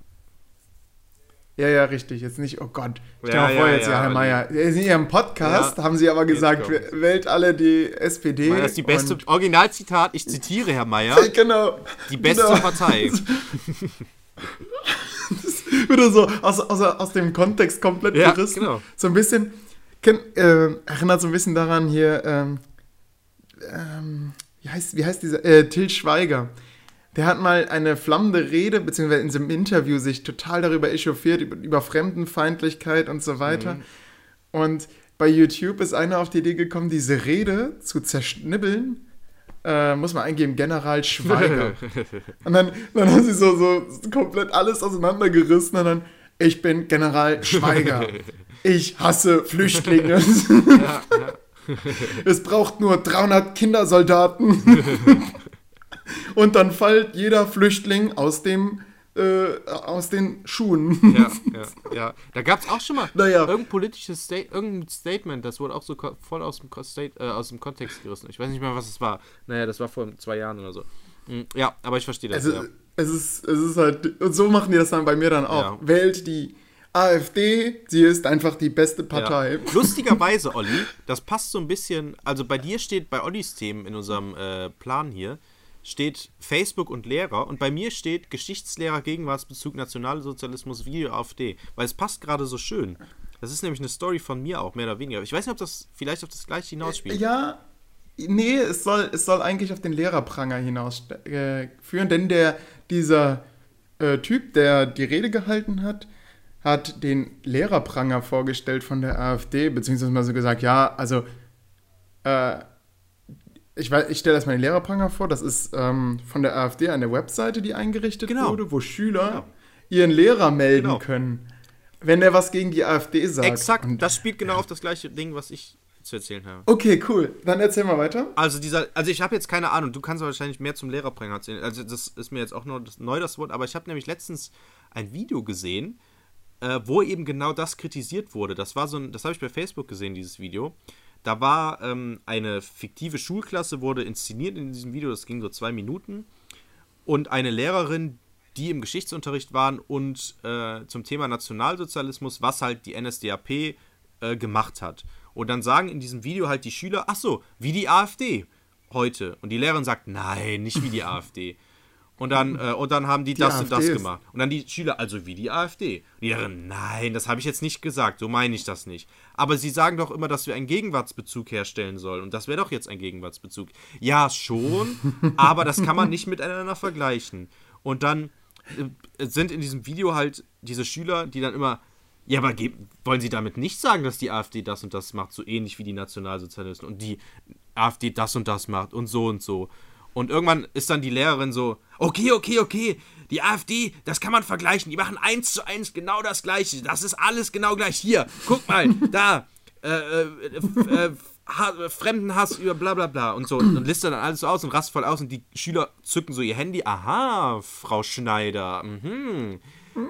Ja, ja, richtig. Jetzt nicht, oh Gott. Stell Ja, mal vor, ja, jetzt, ja, Herr Mayer. In Ihrem Podcast haben Sie aber gesagt, wählt alle die SPD. Das ist die beste, Originalzitat, ich zitiere Herr Mayer, Genau. die beste Genau. Partei. Wieder so aus, aus, aus dem Kontext komplett Ja, gerissen. genau. So ein bisschen, äh, erinnert so ein bisschen daran hier, ähm, ähm, wie, heißt, wie heißt dieser, äh, Till Schweiger. Der hat mal eine flammende Rede, beziehungsweise in seinem Interview sich total darüber echauffiert, über, über Fremdenfeindlichkeit und so weiter. Mhm. Und bei YouTube ist einer auf die Idee gekommen, diese Rede zu zerschnibbeln. Äh, muss man eingeben, General Schweiger. Und dann, dann haben sie so, so komplett alles auseinandergerissen und dann, ich bin General Schweiger. Ich hasse Flüchtlinge. es braucht nur 300 Kindersoldaten. Und dann fällt jeder Flüchtling aus dem äh, aus den Schuhen. Ja, ja, ja. Da gab es auch schon mal Naja. irgendein politisches Sta irgendein Statement, das wurde auch so voll aus dem, State, äh, aus dem Kontext gerissen. Ich weiß nicht mehr, was es war. Naja, das war vor zwei Jahren oder so. Mm, Ja, aber ich verstehe das. Also, ja. es, ist, es ist halt, und so machen die das dann bei mir dann auch. Ja. Wählt die AfD, sie ist einfach die beste Partei. Ja. Lustigerweise, Olli, das passt so ein bisschen. Also bei dir steht, bei Ollis Themen in unserem äh, Plan hier, steht Facebook und Lehrer und bei mir steht Geschichtslehrer, Gegenwartsbezug, Nationalsozialismus, Video, AfD. Weil es passt gerade so schön. Das ist nämlich eine Story von mir auch, mehr oder weniger. Ich weiß nicht, ob das vielleicht auf das gleiche hinausspielt. Ja, nee, es soll, es soll eigentlich auf den Lehrerpranger hinaus äh, denn der, dieser äh, Typ, der die Rede gehalten hat, hat den Lehrerpranger vorgestellt von der AfD, beziehungsweise mal so gesagt, ja, also äh, ich, weiß- ich stelle erstmal den Lehrerpranger vor, das ist ähm, von der AfD eine Webseite, die eingerichtet Genau. wurde, wo Schüler Genau. ihren Lehrer melden Genau. können, wenn der was gegen die AfD sagt. Exakt, Und- das spielt genau auf das gleiche Ding, was ich zu erzählen habe. Okay, cool. Dann erzähl mal weiter. Also dieser, also ich habe jetzt keine Ahnung, du kannst wahrscheinlich mehr zum Lehrerbringer erzählen. Also das ist mir jetzt auch nur das, neu das Wort, aber ich habe nämlich letztens ein Video gesehen, äh, wo eben genau das kritisiert wurde. Das war so ein, das habe ich bei Facebook gesehen, dieses Video. Da war ähm, eine fiktive Schulklasse, wurde inszeniert in diesem Video, das ging so zwei Minuten. Und eine Lehrerin, die im Geschichtsunterricht waren und äh, zum Thema Nationalsozialismus, was halt die NSDAP äh, gemacht hat. Und dann sagen in diesem Video halt die Schüler, ach so, wie die AfD heute. Und die Lehrerin sagt, nein, nicht wie die AfD. Und dann, äh, und dann haben die, das und das AfD ist- gemacht. Und dann die Schüler, also wie die AfD. Und die Lehrerin, nein, das habe ich jetzt nicht gesagt, so meine ich das nicht. Aber sie sagen doch immer, dass wir einen Gegenwartsbezug herstellen sollen. Und das wäre doch jetzt ein Gegenwartsbezug. Ja, schon, aber das kann man nicht miteinander vergleichen. Und dann äh, sind in diesem Video halt diese Schüler, die dann immer, ja, aber wollen sie damit nicht sagen, dass die AfD das und das macht, so ähnlich wie die Nationalsozialisten und die AfD das und das macht und so und so. Und irgendwann ist dann die Lehrerin so, okay, okay, okay, die AfD, das kann man vergleichen, die machen eins zu eins genau das Gleiche, das ist alles genau gleich. Hier, guck mal, da, äh, äh, äh, ha Fremdenhass über bla bla bla und so und listet dann alles so aus und rast voll aus und die Schüler zücken so ihr Handy. Aha, Frau Schneider. Mhm.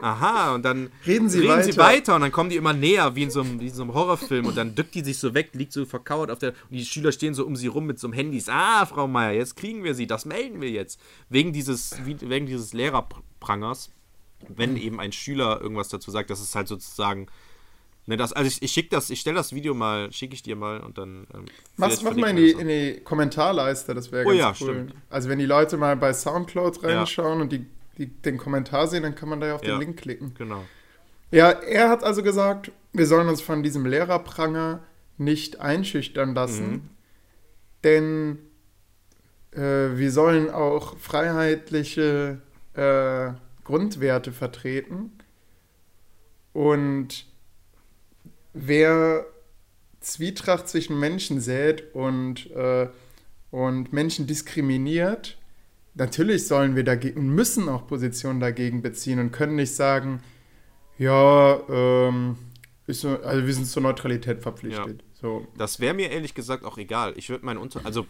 Aha, und dann Reden Sie sie weiter. weiter und dann kommen die immer näher, wie in so einem, wie in so einem Horrorfilm und dann dückt die sich so weg, liegt so verkauert auf der und die Schüler stehen so um sie rum mit so einem Handys. Ah, Frau Meier, jetzt kriegen wir sie, das melden wir jetzt. Wegen dieses, wegen dieses Lehrerprangers, wenn eben ein Schüler irgendwas dazu sagt, das ist halt sozusagen Ne, das, also ich, ich schicke das, ich stelle das Video mal, schicke ich dir mal und dann. Ähm, Mach, mach mal in die, in die Kommentarleiste, das wäre Oh ganz ja, cool. stimmt. Also wenn die Leute mal bei Soundcloud reinschauen und die die, den Kommentar sehen, dann kann man da ja auf Ja. den Link klicken. Genau. Ja, er hat also gesagt, wir sollen uns von diesem Lehrerpranger nicht einschüchtern lassen, Mhm. denn äh, wir sollen auch freiheitliche äh, Grundwerte vertreten. Und wer Zwietracht zwischen Menschen sät und, äh, und Menschen diskriminiert, natürlich sollen wir dagegen und müssen auch Positionen dagegen beziehen und können nicht sagen, ja, ähm, ist so, also wir sind zur Neutralität verpflichtet. So. Das wäre mir ehrlich gesagt auch egal. Ich würde meinen Unter... Also,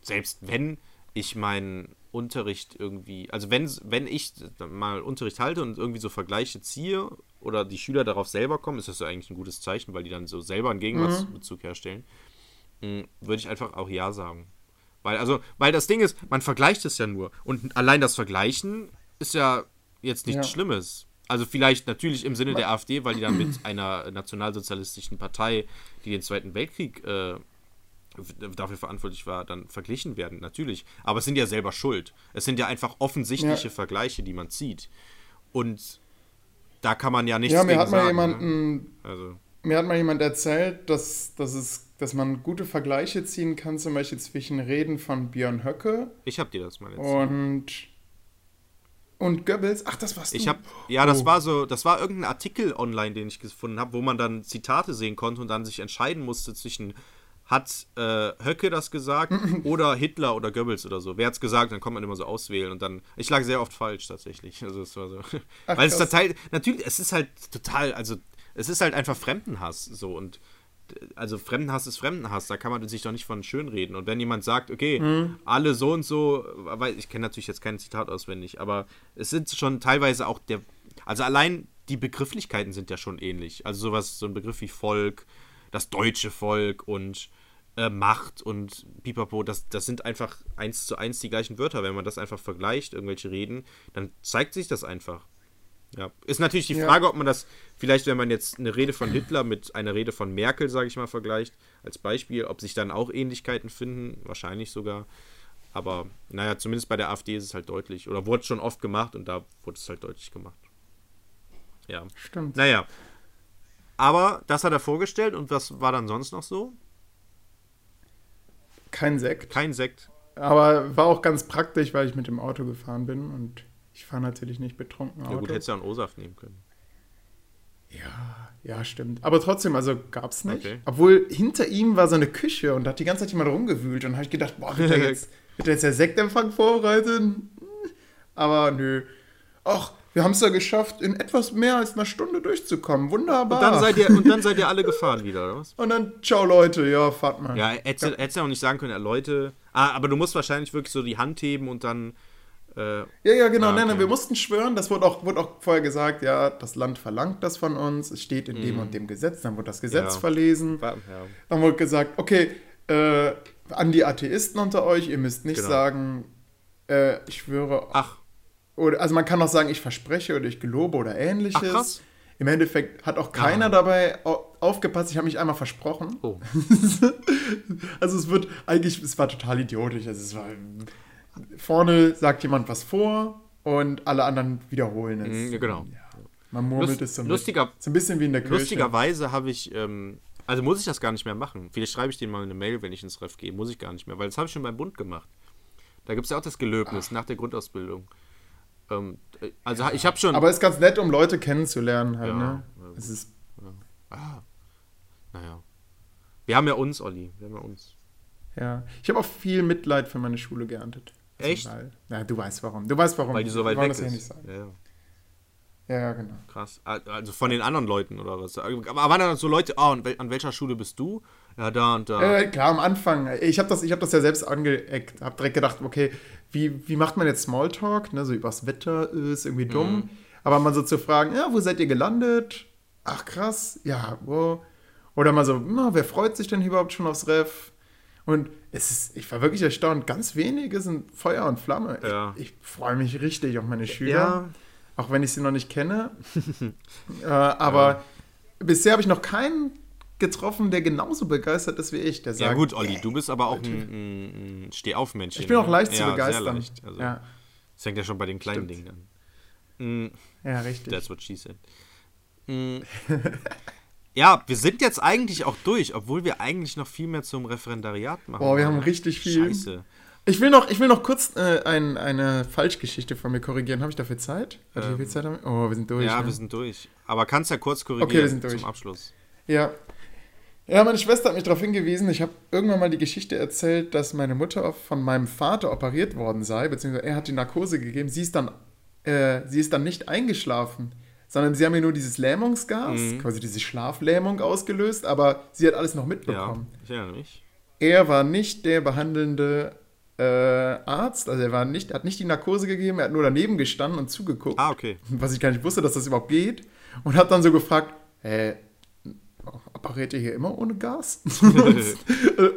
selbst wenn ich meinen Unterricht irgendwie... Also, wenn, wenn ich mal Unterricht halte und irgendwie so Vergleiche ziehe oder die Schüler darauf selber kommen, ist das ja eigentlich ein gutes Zeichen, weil die dann so selber einen Gegenwartsbezug herstellen, mh, würde ich einfach auch Ja sagen. Weil, also, weil das Ding ist, man vergleicht es ja nur. Und allein das Vergleichen ist ja jetzt nichts Ja. Schlimmes. Also vielleicht natürlich im Sinne der AfD, weil die dann mit einer nationalsozialistischen Partei, die den Zweiten Weltkrieg äh, dafür verantwortlich war, dann verglichen werden, natürlich. Aber es sind ja selber schuld. Es sind ja einfach offensichtliche Ja. Vergleiche, die man zieht. Und da kann man ja nichts Ja, mir hat mal sagen. Ne? jemanden Also, Mir hat mal jemand erzählt, dass, dass, es, dass man gute Vergleiche ziehen kann, zum Beispiel zwischen Reden von Björn Höcke ich habe dir das mal erzählt. und, und Goebbels. Ach, das warst Ich du. habe, ja, das Oh. war so, das war irgendein Artikel online, den ich gefunden habe, wo man dann Zitate sehen konnte und dann sich entscheiden musste zwischen hat äh, Höcke das gesagt oder Hitler oder Goebbels oder so. Wer hat's gesagt? Dann konnte man immer so auswählen und dann. Ich lag sehr oft falsch tatsächlich. Also es war so. Ach, Weil es krass. total, natürlich, es ist halt total, also es ist halt einfach Fremdenhass so und also Fremdenhass ist Fremdenhass, da kann man sich doch nicht von schön reden. Und wenn jemand sagt, okay, Mhm. alle so und so, weil ich kenne natürlich jetzt kein Zitat auswendig, aber es sind schon teilweise auch der, also allein die Begrifflichkeiten sind ja schon ähnlich. Also sowas, so ein Begriff wie Volk, das deutsche Volk und äh, Macht und Pipapo, das, das sind einfach eins zu eins die gleichen Wörter. Wenn man das einfach vergleicht, irgendwelche Reden, dann zeigt sich das einfach. Ja. Ist natürlich die Ja. Frage, ob man das vielleicht, wenn man jetzt eine Rede von Hitler mit einer Rede von Merkel, sage ich mal, vergleicht, als Beispiel, ob sich dann auch Ähnlichkeiten finden, wahrscheinlich sogar. Aber naja, zumindest bei der AfD ist es halt deutlich. Oder wurde schon oft gemacht und da wurde es halt deutlich gemacht. Ja. Stimmt. Naja. Aber das hat er vorgestellt und was war dann sonst noch so? Kein Sekt. Kein Sekt. Aber war auch ganz praktisch, weil ich mit dem Auto gefahren bin und ich fahre natürlich nicht betrunken Ja Auto. gut, hättest du ja einen O-Saft nehmen können. Ja, ja, stimmt. Aber trotzdem, also gab's nicht. Okay. Obwohl hinter ihm war so eine Küche und da hat die ganze Zeit jemand rumgewühlt und habe ich gedacht, boah, wird der jetzt, wird jetzt der Sektempfang vorbereiten? Aber nö. Ach, wir haben es ja geschafft, in etwas mehr als einer Stunde durchzukommen. Wunderbar. Und dann, seid ihr, und dann seid ihr alle gefahren wieder, oder was? Und dann, ciao Leute, ja, fahrt mal. Ja, hättest du du auch nicht sagen können, ja, Leute. Ah, aber du musst wahrscheinlich wirklich so die Hand heben und dann. Äh, Ja, ja, genau. Ah, Nein, nein, wir mussten schwören. Das wurde auch, wurde auch vorher gesagt, ja, das Land verlangt das von uns. Es steht in dem und dem Gesetz. Dann wurde das Gesetz Mhm. Ja. verlesen. ja. Dann wurde gesagt, okay, äh, an die Atheisten unter euch, ihr müsst nicht Genau. sagen, äh, ich schwöre, Ach, oder, also man kann auch sagen, ich verspreche oder ich gelobe oder ähnliches. Ach, krass. Im Endeffekt hat auch keiner Ah. dabei au- aufgepasst. Ich habe mich einmal versprochen. oh. Also es wird eigentlich, es war total idiotisch. Also es war vorne sagt jemand was vor und alle anderen wiederholen es. Mhm, genau. Man murmelt Lust- es so mit. lustiger- so ein bisschen wie in der Kirche. Lustigerweise habe ich, ähm, also muss ich das gar nicht mehr machen. Vielleicht schreibe ich denen mal eine Mail, wenn ich ins Ref gehe. Muss ich gar nicht mehr, weil das habe ich schon beim Bund gemacht. Da gibt es ja auch das Gelöbnis nach der Grundausbildung. Ähm, äh, also ich habe schon. Aber es ist ganz nett, um Leute kennenzulernen halt, Ja, ne? ja. Es ist ah, naja. Wir haben ja uns, Olli. Wir haben ja uns. Ja, ich habe auch viel Mitleid für meine Schule geerntet. Echt? Weil, ja, du weißt warum. Du weißt warum. Weil die so weit weg das ja ist. nicht sagen. Ja, ja. Ja, genau. Krass. Also von den anderen Leuten oder was? Aber waren da so Leute, ah, und wel- an welcher Schule bist du? Ja, da und da. Äh, klar, am Anfang. Ich habe das, ich hab das ja selbst angeeckt. Habe direkt gedacht, okay, wie, wie macht man jetzt Smalltalk? Ne, so übers Wetter ist irgendwie dumm. Mhm. Aber mal so zu fragen, ja, wo seid ihr gelandet? Ach, krass. Ja, wow. Oder mal so, na, wer freut sich denn überhaupt schon aufs Ref? Und es ist, ich war wirklich erstaunt, ganz wenige sind Feuer und Flamme. Ja. Ich, ich freue mich richtig auf meine Schüler. Ja. Auch wenn ich sie noch nicht kenne. äh, aber bisher habe ich noch keinen getroffen, der genauso begeistert ist wie ich. Der sagt, Ja gut, Olli, ey, du bist aber auch ein, ein, Stehaufmännchen. Ich bin auch ne? leicht zu ja, begeistern. Sehr leicht. Also ja. Das fängt ja schon bei den kleinen Stimmt. Dingen an. Mm, Ja, richtig. that's what she said. Mm. ja, wir sind jetzt eigentlich auch durch, obwohl wir eigentlich noch viel mehr zum Referendariat machen. Boah, wir haben richtig viel. Scheiße. Ich will noch, ich will noch kurz äh, ein, eine Falschgeschichte von mir korrigieren. Habe ich dafür Zeit? Warte, wie viel Zeit haben wir? Oh, wir sind durch. Ja, ne? wir sind durch. Aber kannst ja kurz korrigieren Okay, wir sind durch. zum Abschluss. Ja. Ja, meine Schwester hat mich darauf hingewiesen, ich habe irgendwann mal die Geschichte erzählt, dass meine Mutter von meinem Vater operiert worden sei, beziehungsweise er hat die Narkose gegeben. Sie ist dann, äh, sie ist dann nicht eingeschlafen, sondern sie haben ihr nur dieses Lähmungsgas, Mhm. quasi diese Schlaflähmung ausgelöst, aber sie hat alles noch Ja, mitbekommen. ich erinnere mich. Er war nicht der behandelnde äh, Arzt, also er war nicht, hat nicht die Narkose gegeben, er hat nur daneben gestanden und zugeguckt Ah, okay. was ich gar nicht wusste, dass das überhaupt geht. Und hat dann so gefragt, äh, ihr hier immer ohne Gas?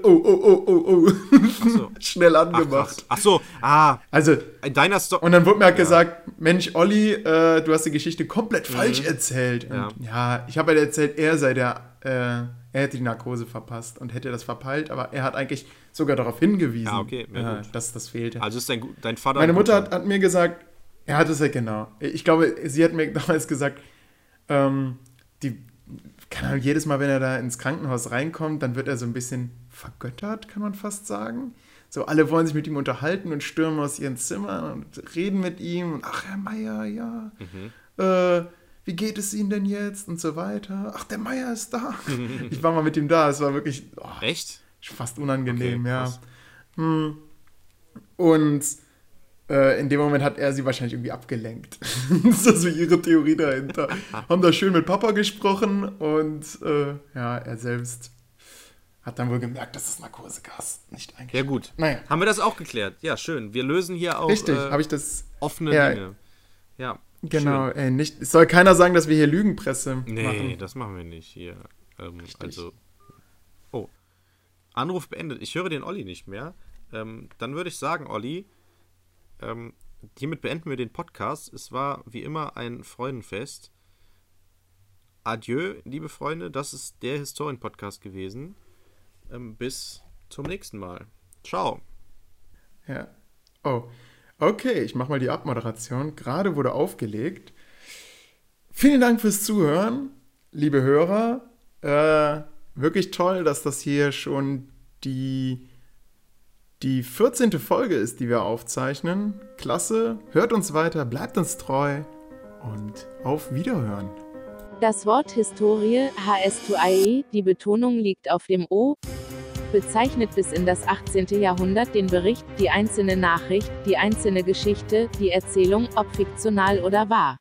Oh, oh, oh, oh, oh. So. Schnell Ach, ach, angemacht. ach so, ah, Also, in deiner Story. und dann wurde mir halt gesagt, Mensch, Olli, äh, du hast die Geschichte komplett falsch erzählt. Ja. Und ja, ich habe halt erzählt, er sei der, äh, er hätte die Narkose verpasst und hätte das verpeilt, aber er hat eigentlich sogar darauf hingewiesen, Ja, okay, ja, äh, dass das fehlte. Also ist dein, dein Vater. Meine ein Mutter hat, hat mir gesagt, er hat es ja genau. Ich glaube, sie hat mir damals gesagt, ähm, die, keine Ahnung, jedes Mal, wenn er da ins Krankenhaus reinkommt, dann wird er so ein bisschen vergöttert, kann man fast sagen. So, alle wollen sich mit ihm unterhalten und stürmen aus ihren Zimmern und reden mit ihm. Und, ach, Herr Meier, ja. Mhm. Äh, wie geht es Ihnen denn jetzt? Und so weiter. Ach, der Meier ist da. ich war mal mit ihm da. Es war wirklich oh, Echt? fast unangenehm, Okay, ja. Hm. Und äh, in dem Moment hat er sie wahrscheinlich irgendwie abgelenkt. das ist so ihre Theorie dahinter. Haben da schön mit Papa gesprochen und äh, ja, er selbst hat dann wohl gemerkt, dass das Narkosegas nicht eigentlich. Ja, gut. Naja. Haben wir das auch geklärt? Ja, schön. Wir lösen hier auch Richtig, äh, habe ich das. offene Ja. Dinge. Ja. Genau, Schön. ey, nicht. Es soll keiner sagen, dass wir hier Lügenpresse Nee, machen. das machen wir nicht hier. Ähm, also. Oh. Anruf beendet. Ich höre den Olli nicht mehr. Ähm, dann würde ich sagen, Olli, ähm, hiermit beenden wir den Podcast. Es war wie immer ein Freudenfest. Adieu, liebe Freunde. Das ist der Historien-Podcast gewesen. Ähm, bis zum nächsten Mal. Ciao. Ja. Oh. Okay, ich mache mal die Abmoderation. Gerade wurde aufgelegt. Vielen Dank fürs Zuhören, liebe Hörer. Äh, wirklich toll, dass das hier schon die, die 14. Folge ist, die wir aufzeichnen. Klasse. Hört uns weiter, bleibt uns treu und auf Wiederhören. Das Wort Historie, HS2IE, die Betonung liegt auf dem O, bezeichnet bis in das 18. Jahrhundert den Bericht, die einzelne Nachricht, die einzelne Geschichte, die Erzählung, ob fiktional oder wahr.